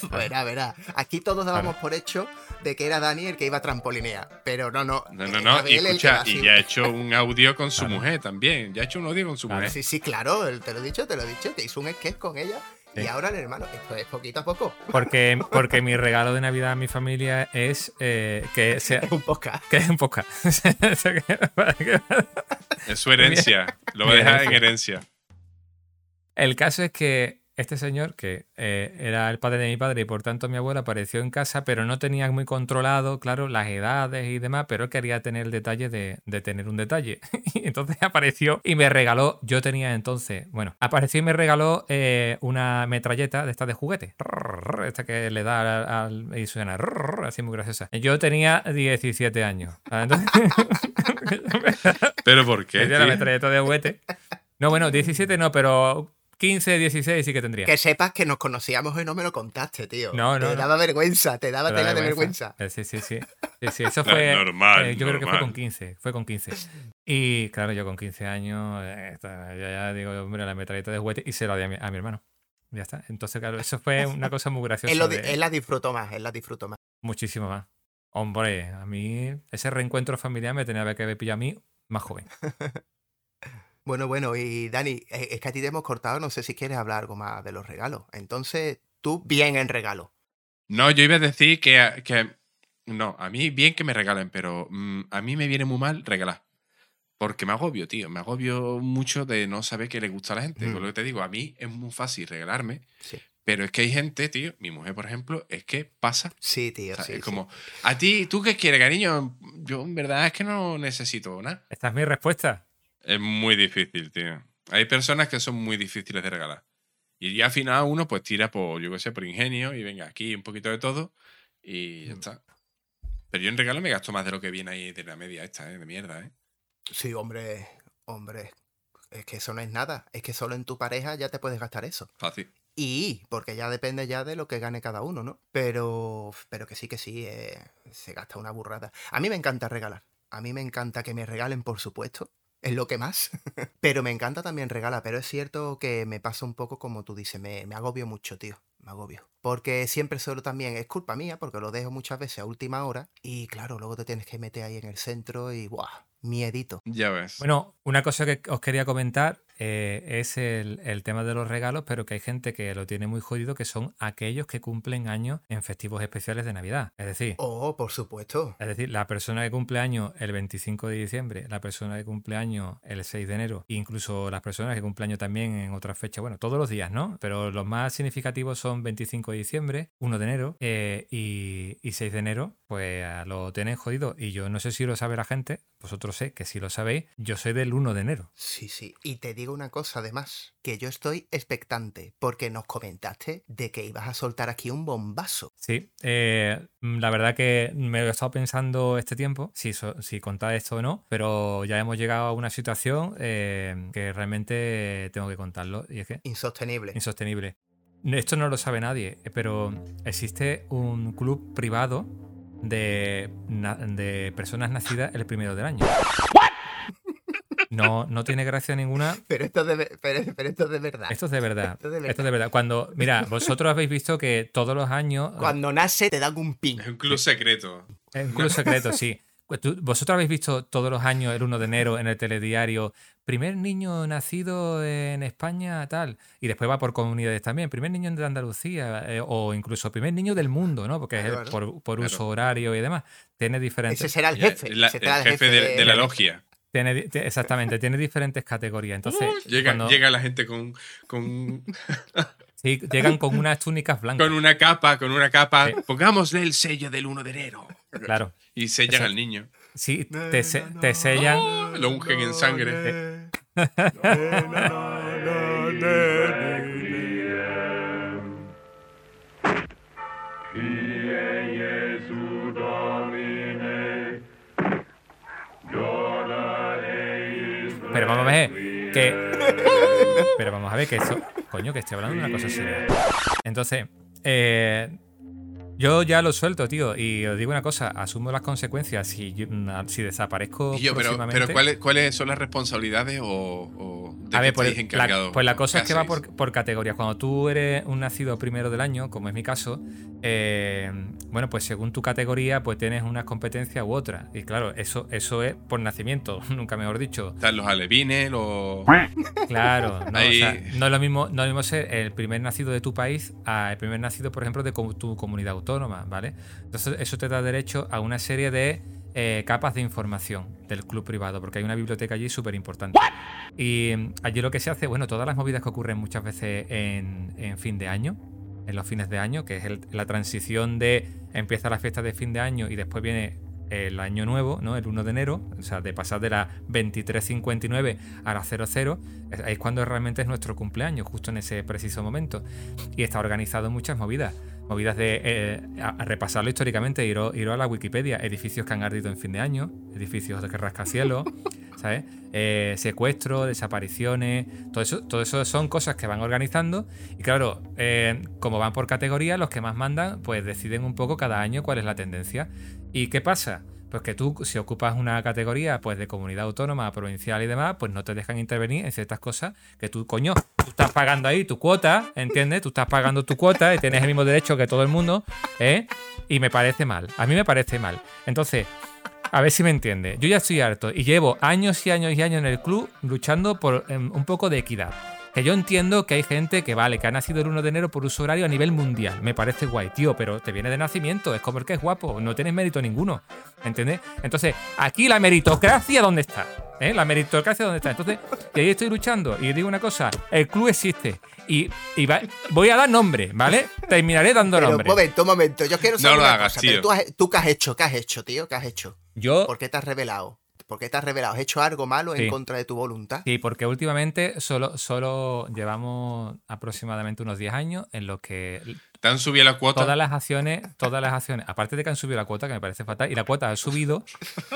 sí. Verá, verá. Aquí todos dábamos por hecho de que era Dani el que iba a trampolinear. Pero no, no. No, no, es no. Y escucha, y ya ha hecho un audio con su Claro. mujer también. Ya ha hecho un audio con su Claro. mujer. Sí, sí, claro. Te lo he dicho, te lo he dicho. Que hizo un sketch con ella. Y ahora el hermano. Esto es poquito a poco. Porque, porque mi regalo de Navidad a mi familia es eh, que sea. Es un podcast. Que es un podcast. Es su herencia. Lo va a dejar en herencia. El caso es que este señor, que eh, era el padre de mi padre y por tanto mi abuela, apareció en casa, pero no tenía muy controlado, claro, las edades y demás, pero quería tener el detalle de, de tener un detalle. Y entonces apareció y me regaló, yo tenía entonces, bueno, apareció y me regaló eh, una metralleta de esta de juguete, esta que le da al, y suena así muy graciosa. Yo tenía 17 años. Entonces, ¿Pero por qué? tenía la metralleta de juguete. No, bueno, 17 no, pero 15, 16 sí que tendría. Que sepas que nos conocíamos y no me lo contaste, tío. No, no, Te no. daba vergüenza, te daba Te da tela de vergüenza. Eh, Sí, sí, sí. Sí, sí, eso fue. normal, eh, yo creo que fue con 15. Fue con 15. Y claro, yo con 15 años, eh, ya, ya digo, hombre, la metralleta de juguete y se la di a mi, a mi hermano. Ya está. Entonces, claro, eso fue una cosa muy graciosa. Él, lo di- de- él la disfrutó más, él la disfrutó más. Muchísimo más. Hombre, a mí ese reencuentro familiar me tenía que haber pillado a mí más joven. Bueno, bueno, y Dani, eh, es que a ti te hemos cortado, no sé si quieres hablar algo más de los regalos. Entonces, tú bien en regalo. No, yo iba a decir que, que- No, a mí bien que me regalen, pero mm, a mí me viene muy mal regalar. Porque me agobio, tío. Me agobio mucho de no saber qué le gusta a la gente. Mm. Con lo que te digo, a mí es muy fácil regalarme. Sí. Pero es que hay gente, tío, mi mujer, por ejemplo, es que pasa. Sí, tío, O sea, sí, es sí. como, a ti, ¿tú qué quieres, cariño? Yo en verdad es que no necesito nada. Esta es mi respuesta. Es muy difícil, tío. Hay personas que son muy difíciles de regalar. Y ya al final uno pues tira por, yo qué sé, por ingenio y venga, aquí un poquito de todo y Mm. ya está. Pero yo en regalo me gasto más de lo que viene ahí de la media esta, ¿eh? De mierda, ¿eh? Sí, hombre, hombre. Es que eso no es nada. Es que solo en tu pareja ya te puedes gastar eso. Fácil. Y, porque ya depende ya de lo que gane cada uno, ¿no? Pero, pero que sí, que sí, eh, se gasta una burrada. A mí me encanta regalar. A mí me encanta que me regalen, por supuesto. Es lo que más. pero me encanta también regalar. Pero es cierto que me pasa un poco como tú dices. Me, me agobio mucho, tío. Me agobio. Porque siempre solo también es culpa mía, porque lo dejo muchas veces a última hora. Y claro, luego te tienes que meter ahí en el centro y ¡buah! Miedito. Ya ves. Bueno, una cosa que os quería comentar eh, es el, el tema de los regalos, pero que hay gente que lo tiene muy jodido, que son aquellos que cumplen años en festivos especiales de Navidad. Es decir, Oh, por supuesto. es decir, la persona que cumple años el 25 de diciembre, la persona que cumple años el 6 de enero, incluso las personas que cumplen años también en otras fechas, bueno, todos los días, ¿no? Pero los más significativos son 25 de diciembre, 1 de enero eh, y, y 6 de enero, pues lo tienen jodido. Y yo no sé si lo sabe la gente, vosotros sé que si lo sabéis, yo soy del 1 de enero. Sí, sí. Y te digo digo una cosa además, que yo estoy expectante, porque nos comentaste de que ibas a soltar aquí un bombazo. Sí, eh, la verdad que me lo he estado pensando este tiempo, si, si contar esto o no, pero ya hemos llegado a una situación eh, que realmente tengo que contarlo y es que Insostenible. insostenible. Esto no lo sabe nadie, eh, pero existe un club privado de, de personas nacidas el primero del año. No, no tiene gracia ninguna. Pero esto es de, ve- pero, pero esto es de verdad. Esto es de verdad. Esto es de verdad. Esto es de verdad. Cuando, mira, vosotros habéis visto que todos los años. Cuando nace te dan un pin. Es un club secreto. Es un club secreto, sí. Vosotros habéis visto todos los años, el 1 de enero, en el telediario, primer niño nacido en España, tal. Y después va por comunidades también, primer niño de Andalucía, eh, o incluso primer niño del mundo, ¿no? Porque es por, por Claro. uso horario y demás. Tiene Ese diferentes. será el jefe. La- ese será el jefe de, de la logia. Tiene, exactamente, tiene diferentes categorías. Entonces, Llega, cuando- llega la gente con, con, sí, llegan con unas túnicas blancas. con una capa, con una capa. Sí. Pongámosle el sello del 1 de enero. Claro. Y sellan Exacto. al niño. Sí, te, se- te sellan. Lo ungen en sangre. Vamos a ver que. Pero vamos a ver que eso. Coño, que estoy hablando de una cosa seria. Entonces, eh, yo ya lo suelto, tío. Y os digo una cosa: asumo las consecuencias. Si, yo- na- si desaparezco. Y yo, pero, pero ¿cuáles, ¿cuáles son las responsabilidades o, o de A qué ver, pues la, pues la cosa ¿Qué es que va por, por categorías. Cuando tú eres un nacido primero del año, como es mi caso, eh, bueno, pues según tu categoría, pues tienes unas competencias u otras. Y claro, eso, eso es por nacimiento, nunca mejor dicho. Están los alevines, los. Claro, no, o sea, no es lo mismo, no es lo mismo ser el primer nacido de tu país a el primer nacido, por ejemplo, de tu comunidad autónoma, ¿vale? Entonces, eso te da derecho a una serie de eh, capas de información del club privado, porque hay una biblioteca allí súper importante. Y mm, allí lo que se hace, bueno, todas las movidas que ocurren muchas veces en, en fin de año, en los fines de año, que es el- la transición de empieza la fiesta de fin de año y después viene el año nuevo, ¿no? El 1 de enero, o sea, de pasar de la 2359 a la 00, es, es cuando realmente es nuestro cumpleaños, justo en ese preciso momento. Y está organizado muchas movidas. Movidas de eh, a, a repasarlo históricamente, ir, ir a la Wikipedia, edificios que han ardido en fin de año, edificios de que rascacielos, ¿sabes? Eh, secuestros, desapariciones, todo eso, todo eso son cosas que van organizando. Y claro, eh, como van por categoría, los que más mandan, pues deciden un poco cada año cuál es la tendencia. ¿Y qué pasa? Pues que tú, si ocupas una categoría pues de comunidad autónoma, provincial y demás, pues no te dejan intervenir en ciertas cosas que tú, coño, tú estás pagando ahí tu cuota, ¿entiendes? Tú estás pagando tu cuota y tienes el mismo derecho que todo el mundo, ¿eh? Y me parece mal. A mí me parece mal. Entonces, a ver si me entiende. Yo ya estoy harto y llevo años y años y años en el club luchando por em, un poco de equidad. Que yo entiendo que hay gente que vale, que ha nacido el 1 de enero por uso horario a nivel mundial. Me parece guay, tío, pero te viene de nacimiento, es como el que es guapo, no tienes mérito ninguno. ¿Entiendes? Entonces, aquí la meritocracia, ¿dónde está? ¿Eh? La meritocracia, ¿dónde está? Entonces, y ahí estoy luchando. Y digo una cosa: el club existe. Y, y va- voy a dar nombre, ¿vale? Terminaré dando Pero un nombre. momento, un momento. Yo quiero No saber lo una hagas, cosa. tío. Pero tú, has- ¿tú qué has hecho? ¿Qué has hecho, tío? ¿Qué has hecho? Yo. ¿Por qué te has revelado? ¿Por qué te has revelado? ¿Has hecho algo malo Sí. en contra de tu voluntad? Sí, porque últimamente solo, solo llevamos aproximadamente unos 10 años en los que ¿Te han subido la cuota? todas las acciones, todas las acciones, aparte de que han subido la cuota, que me parece fatal, y la cuota ha subido,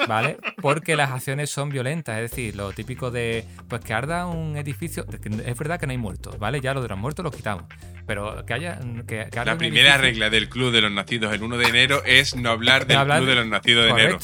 ¿vale? Porque las acciones son violentas, es decir, lo típico de, pues que arda un edificio, es verdad que no hay muertos, ¿vale? Ya lo de los muertos lo quitamos, pero que haya... Que, que arda La primera edificio- regla del Club de los Nacidos el 1 de enero es no hablar del hablar Club de de- los Nacidos de enero.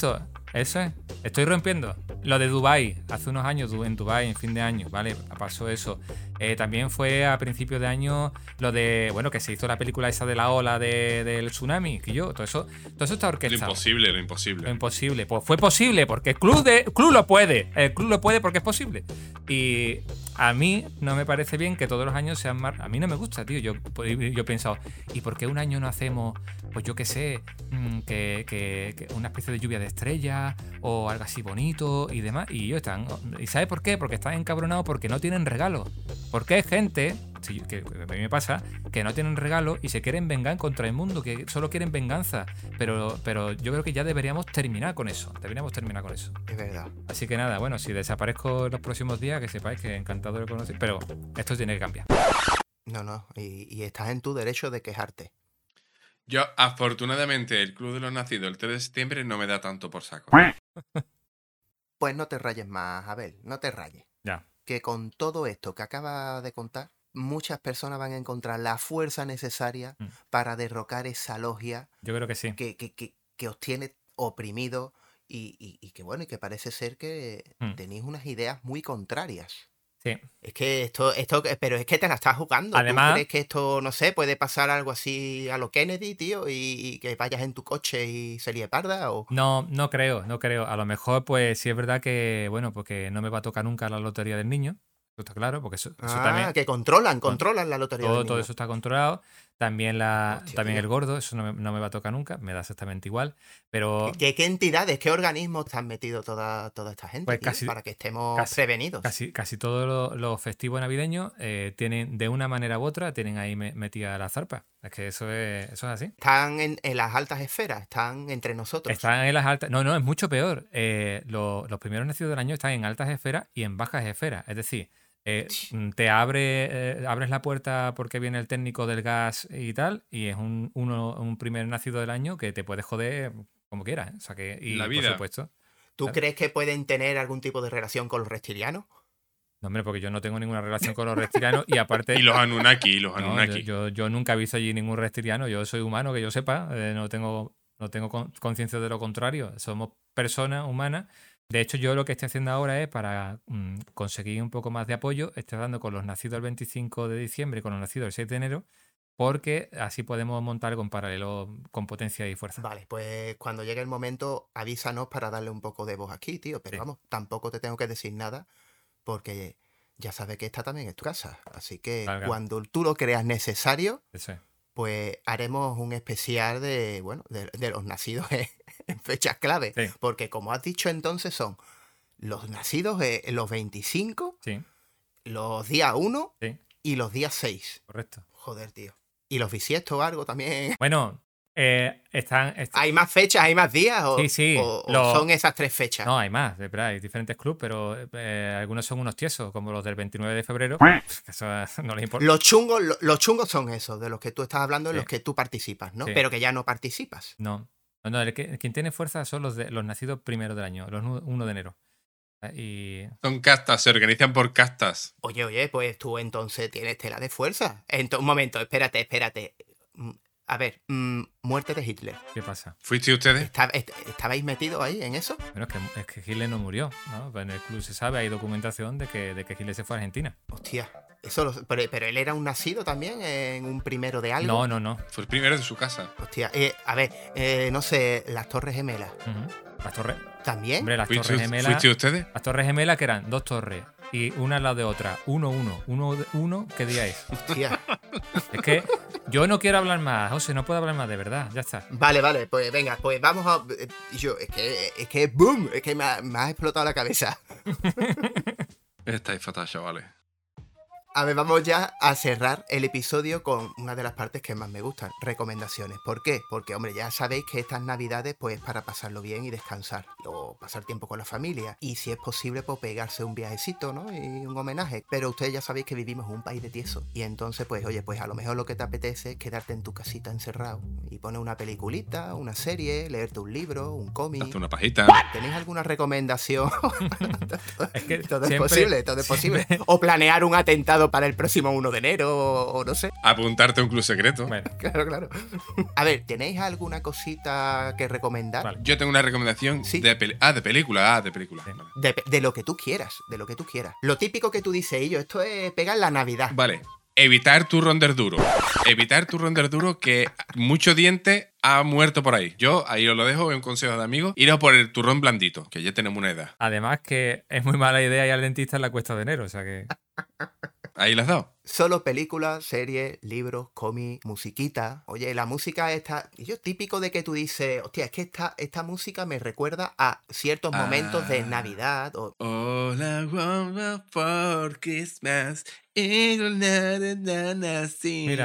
Eso es. Estoy rompiendo. Lo de Dubai hace unos años en Dubai en fin de año, ¿vale? Pasó eso. Eh, también fue a principios de año lo de, bueno, que se hizo la película esa de la ola de- del tsunami, que yo, todo eso, todo eso está Lo orquestado. imposible, lo Lo imposible. imposible. Pues fue posible, porque el club, de, club lo puede. El club lo puede porque es posible. Y a mí no me parece bien que todos los años sean más. A mí no me gusta, tío. Yo, yo he pensado, ¿y por qué un año no hacemos, pues yo qué sé, mm, que, que- que una especie de lluvia de estrellas o algo así bonito y demás? Y ellos están. ¿Y sabes por qué? Porque están encabronados porque no tienen regalos. Porque hay gente, que a mí me pasa, que no tienen regalo y se quieren vengar contra el mundo, que solo quieren venganza. Pero, pero yo creo que ya deberíamos terminar con eso. Deberíamos terminar con eso. Es verdad. Así que nada, bueno, si desaparezco en los próximos días, que sepáis que encantado de conocer. Pero esto tiene que cambiar. No, no. Y, y estás en tu derecho de quejarte. Yo, afortunadamente, el Club de los Nacidos el 3 de septiembre no me da tanto por saco. Pues no te rayes más, Abel. No te rayes. Ya. Que con todo esto que acaba de contar, muchas personas van a encontrar la fuerza necesaria Mm. para derrocar esa logia Yo creo que sí. que, que, que, que os tiene oprimido y, y- y que bueno, y que parece ser que Mm. tenéis unas ideas muy contrarias. Sí. Es que esto, esto, pero es que te la estás jugando. Además- ¿Tú crees que esto, no sé, puede pasar algo así a lo Kennedy, tío? Y, y que vayas en tu coche y se líe parda o... No, no creo, no creo. A lo mejor, pues sí es verdad que, bueno, porque no me va a tocar nunca la lotería del niño. Eso está claro, porque eso, eso Ah, también. que controlan, controlan la lotería. Todo, del todo niño. eso está controlado. También, la, Hostia, también tío. el gordo, eso no me, no me va a tocar nunca, me da exactamente igual. Pero ¿Qué, qué entidades, qué organismos están metidos toda, toda esta gente Pues tío? casi- para que estemos casi- prevenidos? casi, casi todos los festivos navideños eh, tienen, de una manera u otra, tienen ahí me- metida la zarpa. Es que eso es, eso es así. Están en, en las altas esferas, están entre nosotros. Están en las altas. No, no, es mucho peor. Eh, lo- los primeros nacidos del año están en altas esferas y en bajas esferas. Es decir, eh, mm, te abre, eh, abres la puerta porque viene el técnico del gas y tal, y es un, uno, un primer nacido del año que te puede joder como quieras. ¿eh? O sea que, y La por vida. supuesto. ¿Tú crees que pueden tener algún tipo de relación con los reptilianos? No, hombre, porque yo no tengo ninguna relación con los reptilianos y aparte. Y los Anunnaki, y los No, yo, Anunnaki. yo, yo nunca he visto allí ningún reptiliano. Yo soy humano, que yo sepa. eh, no tengo, no tengo con- conciencia de lo contrario. Somos personas humanas. De hecho, yo lo que estoy haciendo ahora es para mm, conseguir un poco más de apoyo. Estoy dando con los nacidos el 25 de diciembre y con los nacidos el 6 de enero. Porque así podemos montar en paralelo con potencia y fuerza. Vale, pues cuando llegue el momento, avísanos para darle un poco de voz aquí, tío. Pero Sí. vamos, tampoco te tengo que decir nada porque ya sabes que esta también es tu casa. Así que cuando tú lo creas necesario. Pues haremos un especial de, bueno, de, de los nacidos en, en fechas clave. Sí. Porque como has dicho entonces son los nacidos eh, en los 25, Sí, los días 1 sí, y los días 6. correcto. Joder, tío. Y los bisiestos o algo también. Bueno, eh, están. est- ¿Hay más fechas, hay más días? ¿O, Sí, sí, o- o lo- son esas tres fechas? No, hay más, de verdad, hay diferentes clubes, pero eh, algunos son unos tiesos, como los del 29 de febrero. Eso no les importa. Los chungos, lo- los chungos son esos, de los que tú estás hablando, en Sí. los que tú participas, ¿no? Sí. Pero que ya no participas. No. No, no, el que, quien tiene fuerza son los, de, los nacidos primero del año, los nu- 1 de enero. Y Son castas, se organizan por castas. Oye, oye, pues tú entonces tienes tela de fuerza. Ento- un momento, espérate, espérate. A ver, mm, muerte de Hitler. ¿qué pasa? ¿Fuiste ustedes? ¿Esta- est- ¿Estabais metidos ahí en eso? Bueno, es que, es que Hitler no murió, ¿no? En el club se sabe, hay documentación de que, de que Hitler se fue a Argentina. Hostia, eso lo- pero, pero él era un nacido también en un primero de algo. No, no, no. Fue el primero de su casa. Hostia, eh, a ver, eh, no sé, las Torres Gemelas. Ujú. Las torres, ¿También? hombre, las ¿Fuiste, torres gemelas. ¿Fuiste ustedes? Las torres gemelas que eran dos torres y una al lado de otra, uno, uno, uno, uno, ¿qué día es? Hostia. Es que yo no quiero hablar más, José, no puedo hablar más, de verdad, ya está. Vale, vale, pues venga, pues vamos a. eh, Yo, es que, es que, boom, es que me ha, me ha explotado la cabeza. Estáis fatal, chavales. A ver, vamos ya a cerrar el episodio con una de las partes que más me gustan, recomendaciones. ¿Por qué? Porque, hombre, ya sabéis que estas navidades, pues, para pasarlo bien y descansar, o pasar tiempo con la familia, y si es posible, pues, pegarse un viajecito, ¿no? Y un homenaje. Pero ustedes ya sabéis que vivimos en un país de tieso, y entonces, pues, oye, pues a lo mejor lo que te apetece es quedarte en tu casita encerrado y poner una peliculita, una serie, leerte un libro, un cómic. Una pajita. ¿Tenéis alguna recomendación? Es que todo es posible, todo es posible. siempre- O planear un atentado para el próximo 1 de enero, o, no sé. Apuntarte a un club secreto. Bueno, Claro, claro. A ver, ¿tenéis alguna cosita que recomendar? Vale. Yo tengo una recomendación Sí. de peli- Ah, de película. Ah, de película. Sí. Vale. De, de lo que tú quieras, de lo que tú quieras. Lo típico que tú dices, y yo, esto es pegar la Navidad. Vale. Evitar turrón del duro. Evitar turrón del duro que mucho diente ha muerto por ahí. Yo ahí os lo dejo, es un consejo de amigos. Iros por el turrón blandito, que ya tenemos una edad. además que es muy mala idea ir al dentista en la cuesta de enero, o sea que. Ahí las has dado. Solo películas, series, libros, cómics, musiquita. Oye, la música está. Yo típico de que tú dices, hostia, es que esta, esta música me recuerda a ciertos momentos de Ah. Navidad. O... All I want for Christmas. Mira,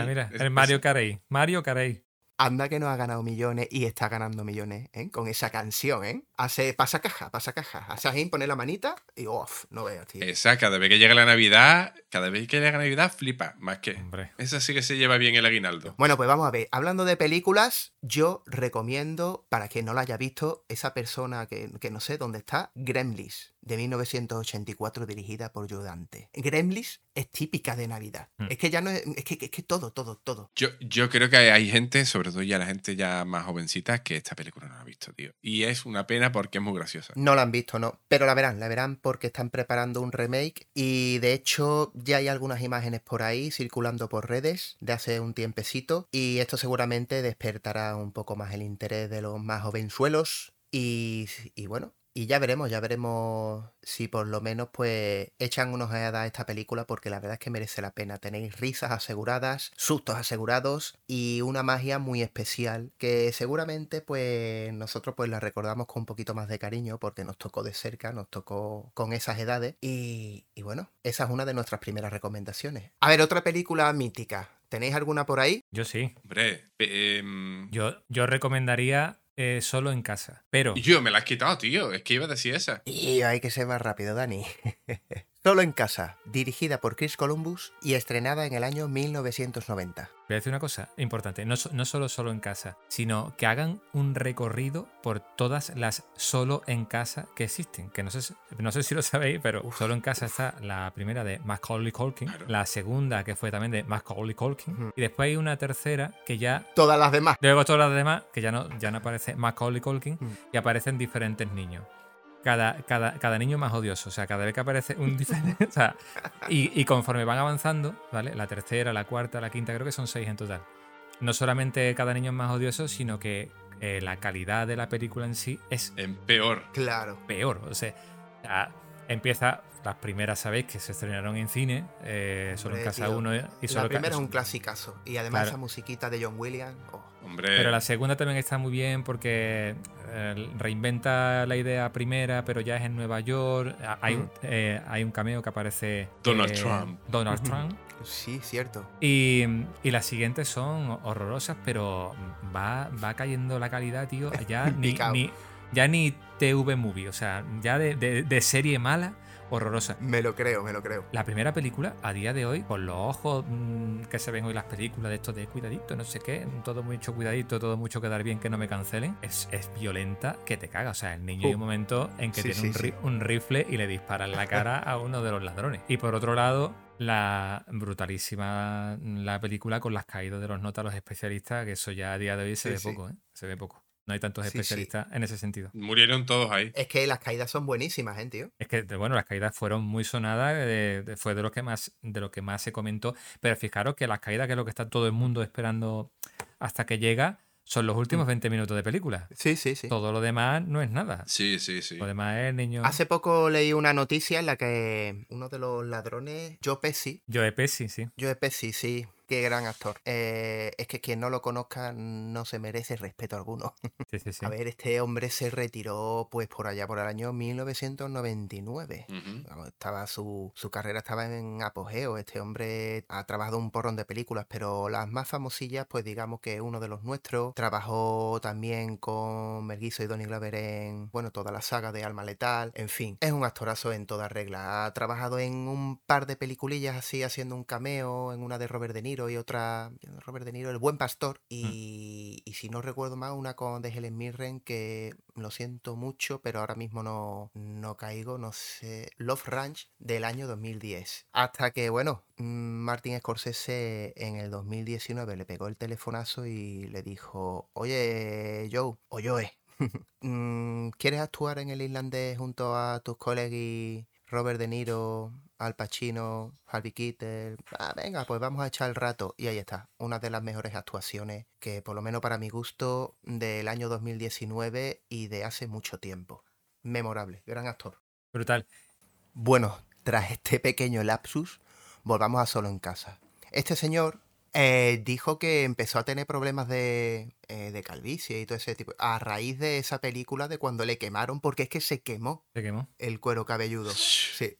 mira, Es- el Mario Carey. Mario Carey. Anda que no ha ganado millones y está ganando millones, ¿eh? Con esa canción, ¿eh? Hace pasa caja, pasa caja. Hace ahí, pone la manita y off, no veas, tío. Esa, cada vez que llega la Navidad, cada vez que llega la Navidad, flipa, más que. Hombre. Esa sí que se lleva bien el aguinaldo. Bueno, pues vamos a ver. Hablando de películas, yo recomiendo, para quien no la haya visto, esa persona que, que no sé dónde está, Gremlins, de 1984, dirigida por Joe Dante. Gremlins es típica de Navidad. Hmm. Es que ya no es, es que, es que todo, todo, todo. Yo, yo creo que hay, hay gente, sobre todo ya la gente ya más jovencita, que esta película no la ha visto, tío. Y es una pena porque es muy graciosa. No la han visto, no. Pero la verán, la verán porque están preparando un remake y de hecho ya hay algunas imágenes por ahí circulando por redes de hace un tiempecito y esto seguramente despertará un poco más el interés de los más jovenzuelos y, bueno. Y ya veremos, ya veremos si por lo menos pues echan unos ojeadas a esta película porque la verdad es que merece la pena. Tenéis risas aseguradas, sustos asegurados y una magia muy especial que seguramente pues nosotros pues la recordamos con un poquito más de cariño porque nos tocó de cerca, nos tocó con esas edades y, y bueno, esa es una de nuestras primeras recomendaciones. A ver, otra película mítica. ¿Tenéis alguna por ahí? Yo sí. Hombre, em, Yo, yo recomendaría eh, solo en casa. Pero y yo me la has quitado, tío. Es que iba a decir esa. Y hay que ser más rápido, Dani. Solo en casa, dirigida por Chris Columbus y estrenada en el año 1990. voy a decir una cosa importante. No, so- no solo solo en casa, sino que hagan un recorrido por todas las solo en casa que existen. Que no sé, si- no sé si lo sabéis, pero solo en casa está la primera de Macaulay Culkin, Claro. la segunda que fue también de Macaulay Culkin, Ujú. y después hay una tercera que ya Todas las demás. Luego todas las demás, que ya no, ya no aparece Macaulay Culkin, Mm. y aparecen diferentes niños. Cada, cada, cada niño más odioso. O sea, cada vez que aparece un diferente. o sea, y, y conforme van avanzando, ¿vale? La tercera, la cuarta, la quinta, creo que son seis en total. No solamente cada niño es más odioso, sino que eh, la calidad de la película en sí es En peor. Claro. peor. O sea, empieza. Las primeras, sabéis, que se estrenaron en cine, eh, solo en casa tío, uno y La solo ca- primera es un clasicazo. Y además Claro. esa musiquita de John Williams. oh. Hombre. Pero la segunda también está muy bien porque eh, reinventa la idea primera, pero ya es en Nueva York. Hay, Mm. eh, hay un cameo que aparece. Donald eh, Trump. Donald. Trump. Sí, cierto. Y, y las siguientes son horrorosas, pero va, va cayendo la calidad, tío. Ya ni, ya ni TV movie, o sea, ya de, de- de serie mala, horrorosa. Me lo creo, me lo creo. La primera película, a día de hoy, con los ojos mm, que se ven hoy las películas de esto de cuidadito, no sé qué, todo mucho cuidadito, todo mucho quedar bien, que no me cancelen, es, es violenta que te caga. O sea, el niño hay un Uh. momento en que Sí, tiene sí, un, ri- sí. un rifle y le dispara en la cara a uno de los ladrones. Y por otro lado, la brutalísima la película con las caídas de los notas los especialistas, que eso ya a día de hoy se Sí, ve sí. poco, ¿eh? Se ve poco. No hay tantos Sí, sí. especialistas en ese sentido. Murieron todos ahí. Es que las caídas son buenísimas, ¿eh, tío? Es que, bueno, las caídas fueron muy sonadas, de- de- fue de lo que más de lo que más se comentó. Pero fijaros que las caídas, que es lo que está todo el mundo esperando hasta que llega, son los últimos 20 minutos de película. Sí, sí, sí. Todo lo demás no es nada. Sí, sí, sí. Lo demás es niño. Hace poco leí una noticia en la que uno de los ladrones, Joe Pesci, Joe Pesci, sí. Joe Pesci, sí, qué gran actor. Eh, es que quien no lo conozca no se merece respeto alguno. Sí, sí, sí. A ver, este hombre se retiró pues por allá por el año 1999. Ujú. Vamos, Estaba su, su carrera estaba en apogeo. Este hombre ha trabajado un porrón de películas, pero las más famosillas, pues digamos que uno de los nuestros. Trabajó también con Gibson y Donnie Glover en, bueno, toda la saga de Alma Letal. En fin, es un actorazo en toda regla. Ha trabajado en un par de peliculillas así, haciendo un cameo, en una de Robert De Niro y otra Robert De Niro, El Buen Pastor. Y, y si no recuerdo mal, una con de Helen Mirren que lo siento mucho, pero ahora mismo no, no caigo, no sé. Love Ranch del año 2010. Hasta que, bueno, mm, Martin Scorsese en el 2019 le pegó el telefonazo y le dijo, oye, Joe, o Joe, mm, ¿quieres actuar en el irlandés junto a tus colegas Robert De Niro, Al Pacino, Harvey Keitel? Ah, venga, pues vamos a echar el rato. Y ahí está, una de las mejores actuaciones que, por lo menos para mi gusto, del año 2019 y de hace mucho tiempo. Memorable, gran actor. Brutal. Bueno, tras este pequeño lapsus, volvamos a solo en casa. Este señor eh, dijo que empezó a tener problemas de, eh, de calvicie y todo ese tipo, a raíz de esa película de cuando le quemaron, porque es que se quemó Se quemó. el cuero cabelludo. Sí.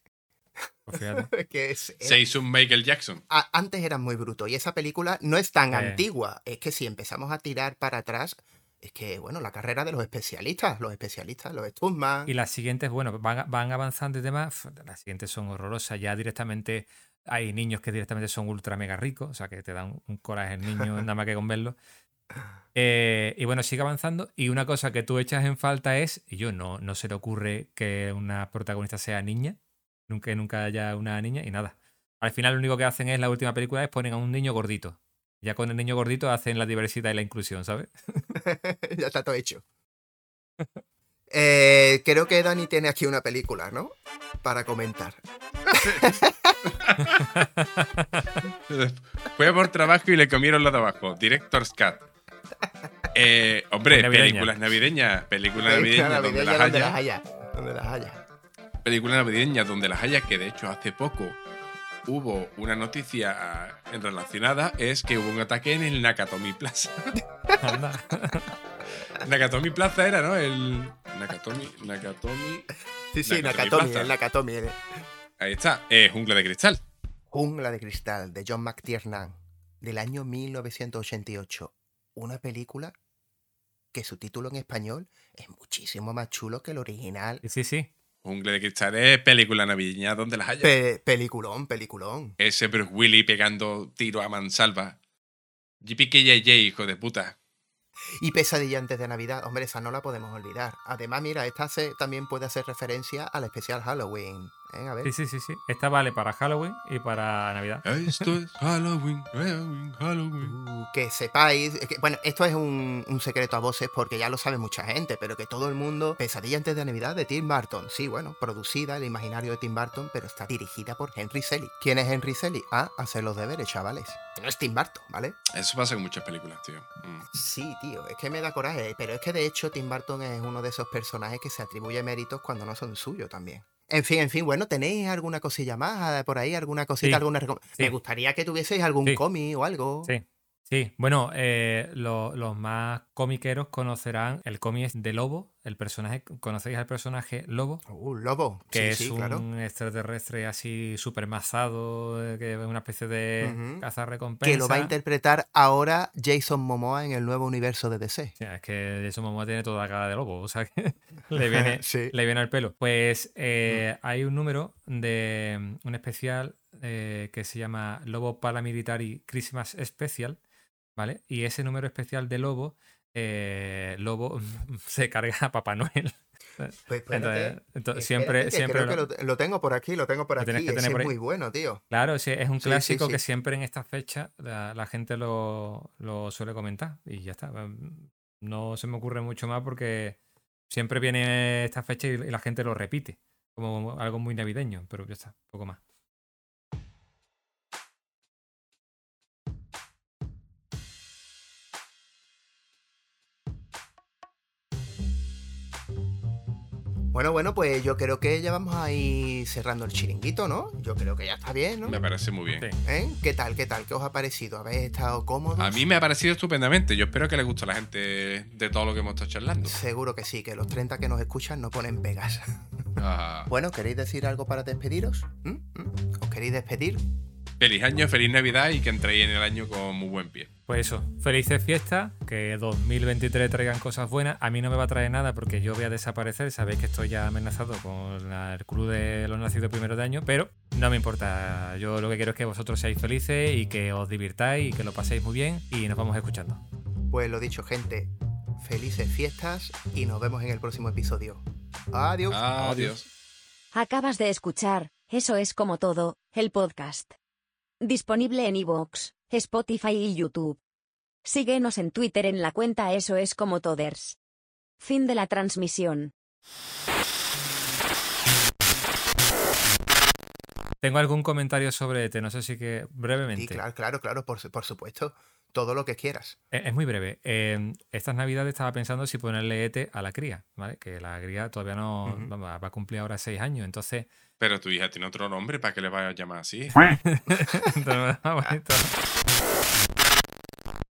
Pues que es, Se hizo un Michael Jackson. a- antes era muy bruto y esa película no es tan Eh. antigua. Es que si empezamos a tirar para atrás, es que, bueno, la carrera de los especialistas, los especialistas, los Stuntman. Y las siguientes, bueno, van, van avanzando y demás. Las siguientes son horrorosas. Ya directamente hay niños que directamente son ultra mega ricos, o sea que te dan un coraje el niño nada más que con verlo. Eh, y bueno, sigue avanzando. Y una cosa que tú echas en falta es, y yo no, no se le ocurre que una protagonista sea niña, nunca, nunca haya una niña y nada. Al final lo único que hacen es la última película es ponen a un niño gordito. Ya con el niño gordito hacen la diversidad y la inclusión, ¿sabes? ya está todo hecho. Eh, creo que Dani tiene aquí una película, ¿no? Para comentar. Fue por trabajo y le comieron lo de abajo. Director's Cut. Eh, hombre, navideña. películas navideñas. Películas Película navideñas donde navideña las donde las haya. Donde las haya. Películas navideñas donde las haya, que de hecho hace poco hubo una noticia ah, en relacionada, es que hubo un ataque en el Nakatomi Plaza. Nakatomi Plaza era, ¿no? El Nakatomi, Nakatomi. Sí, sí, Nakatomi Nakatomi, el Nakatomi. el- Ahí está, eh, Jungla de Cristal. Jungla de Cristal, de John McTiernan, del año 1988. Una película que su título en español es muchísimo más chulo que el original. Sí, sí. Jungla de Cristal es película navideña donde las haya. Pe- peliculón, peliculón. Ese Bruce Willis pegando tiro a mansalva. JPKJJ, hijo de puta. Y Pesadilla antes de Navidad, hombre, esa no la podemos olvidar. Además, mira, esta también puede hacer referencia al especial Halloween. A ver. Sí, sí, sí, sí. Esta vale para Halloween y para Navidad. Esto es Halloween, Halloween, Halloween. Uh, que sepáis, que- bueno, esto es un, un secreto a voces porque ya lo sabe mucha gente, pero que todo el mundo, Pesadilla antes de Navidad de Tim Burton, sí, bueno, producida, el imaginario de Tim Burton, pero está dirigida por Henry Selick. ¿Quién es Henry Selick? Ah, hacer los deberes, chavales. No es Tim Burton, ¿vale? Eso pasa con muchas películas, tío. Mm. Sí, tío, es que me da coraje, pero es que de hecho Tim Burton es uno de esos personajes que se atribuye méritos cuando no son suyos también. En fin, en fin, bueno, ¿tenéis alguna cosilla más eh, por ahí? ¿Alguna cosita, Sí, alguna sí. Me gustaría que tuvieseis algún Sí. cómic o algo. Sí. Sí, bueno, eh, lo- los más comiqueros conocerán el cómic de Lobo, el personaje, ¿conocéis al personaje Lobo? Uh, lobo. Que sí, es sí, un claro. extraterrestre así super masado, eh, que es una especie de Ujú. cazarrecompensa. Que lo va a interpretar ahora Jason Momoa en el nuevo universo de DC. Sí, es que Jason Momoa tiene toda la cara de lobo, o sea que le viene, Sí. le viene al pelo. Pues eh, hay un número de mm, un especial eh, que se llama Lobo Paramilitary Christmas Special, ¿vale? Y ese número especial de Lobo, eh, Lobo se carga a Papá Noel. Pues espérate, Entonces, siempre, que siempre creo lo- que lo, lo tengo por aquí, lo tengo por Lo aquí. tienes que Ese tener por es muy bueno, tío. Claro, sí, es un Sí, sí, clásico que siempre en estas fechas la, la gente lo, lo suele comentar y ya está. Mm, No se me ocurre mucho más porque siempre viene esta fecha y, y la gente lo repite como algo muy navideño, pero ya está, poco más. Bueno, bueno, pues yo creo que ya vamos a ir cerrando el chiringuito, ¿no? Yo creo que ya está bien, ¿no? Me parece muy bien. Sí. ¿Eh? ¿Qué tal, qué tal? ¿Qué os ha parecido? ¿Habéis estado cómodos? A mí me ha parecido estupendamente. Yo espero que le guste a la gente de todo lo que hemos estado charlando. Seguro que sí, que los 30 que nos escuchan no ponen pegas. Ah, Bueno, ¿queréis decir algo para despediros? ¿Mm? ¿Mm? ¿Os queréis despedir? Feliz año, feliz Navidad y que entréis en el año con muy buen pie. Pues eso, felices fiestas, que 2023 traigan cosas buenas. A mí no me va a traer nada porque yo voy a desaparecer. Sabéis que estoy ya amenazado con la- el club de los nacidos primero de año, pero no me importa. Yo lo que quiero es que vosotros seáis felices y que os divirtáis y que lo paséis muy bien y nos vamos escuchando. Pues lo dicho, gente. Felices fiestas y nos vemos en el próximo episodio. Adiós. Adiós. Acabas de escuchar, eso es como todo, el podcast. Disponible en iVoox, Spotify y YouTube. Síguenos en Twitter en la cuenta Eso es como Toders. Fin de la transmisión. Tengo algún comentario sobre ET, no sé si que brevemente. Sí, claro, claro, claro, por, por supuesto. Todo lo que quieras. E, es, muy breve. Em, estas navidades estaba pensando si ponerle ET a la cría, ¿vale? Que la cría todavía no va, va a cumplir ahora seis años. Entonces, pero tu hija tiene otro nombre, ¿para qué le vayas a llamar así?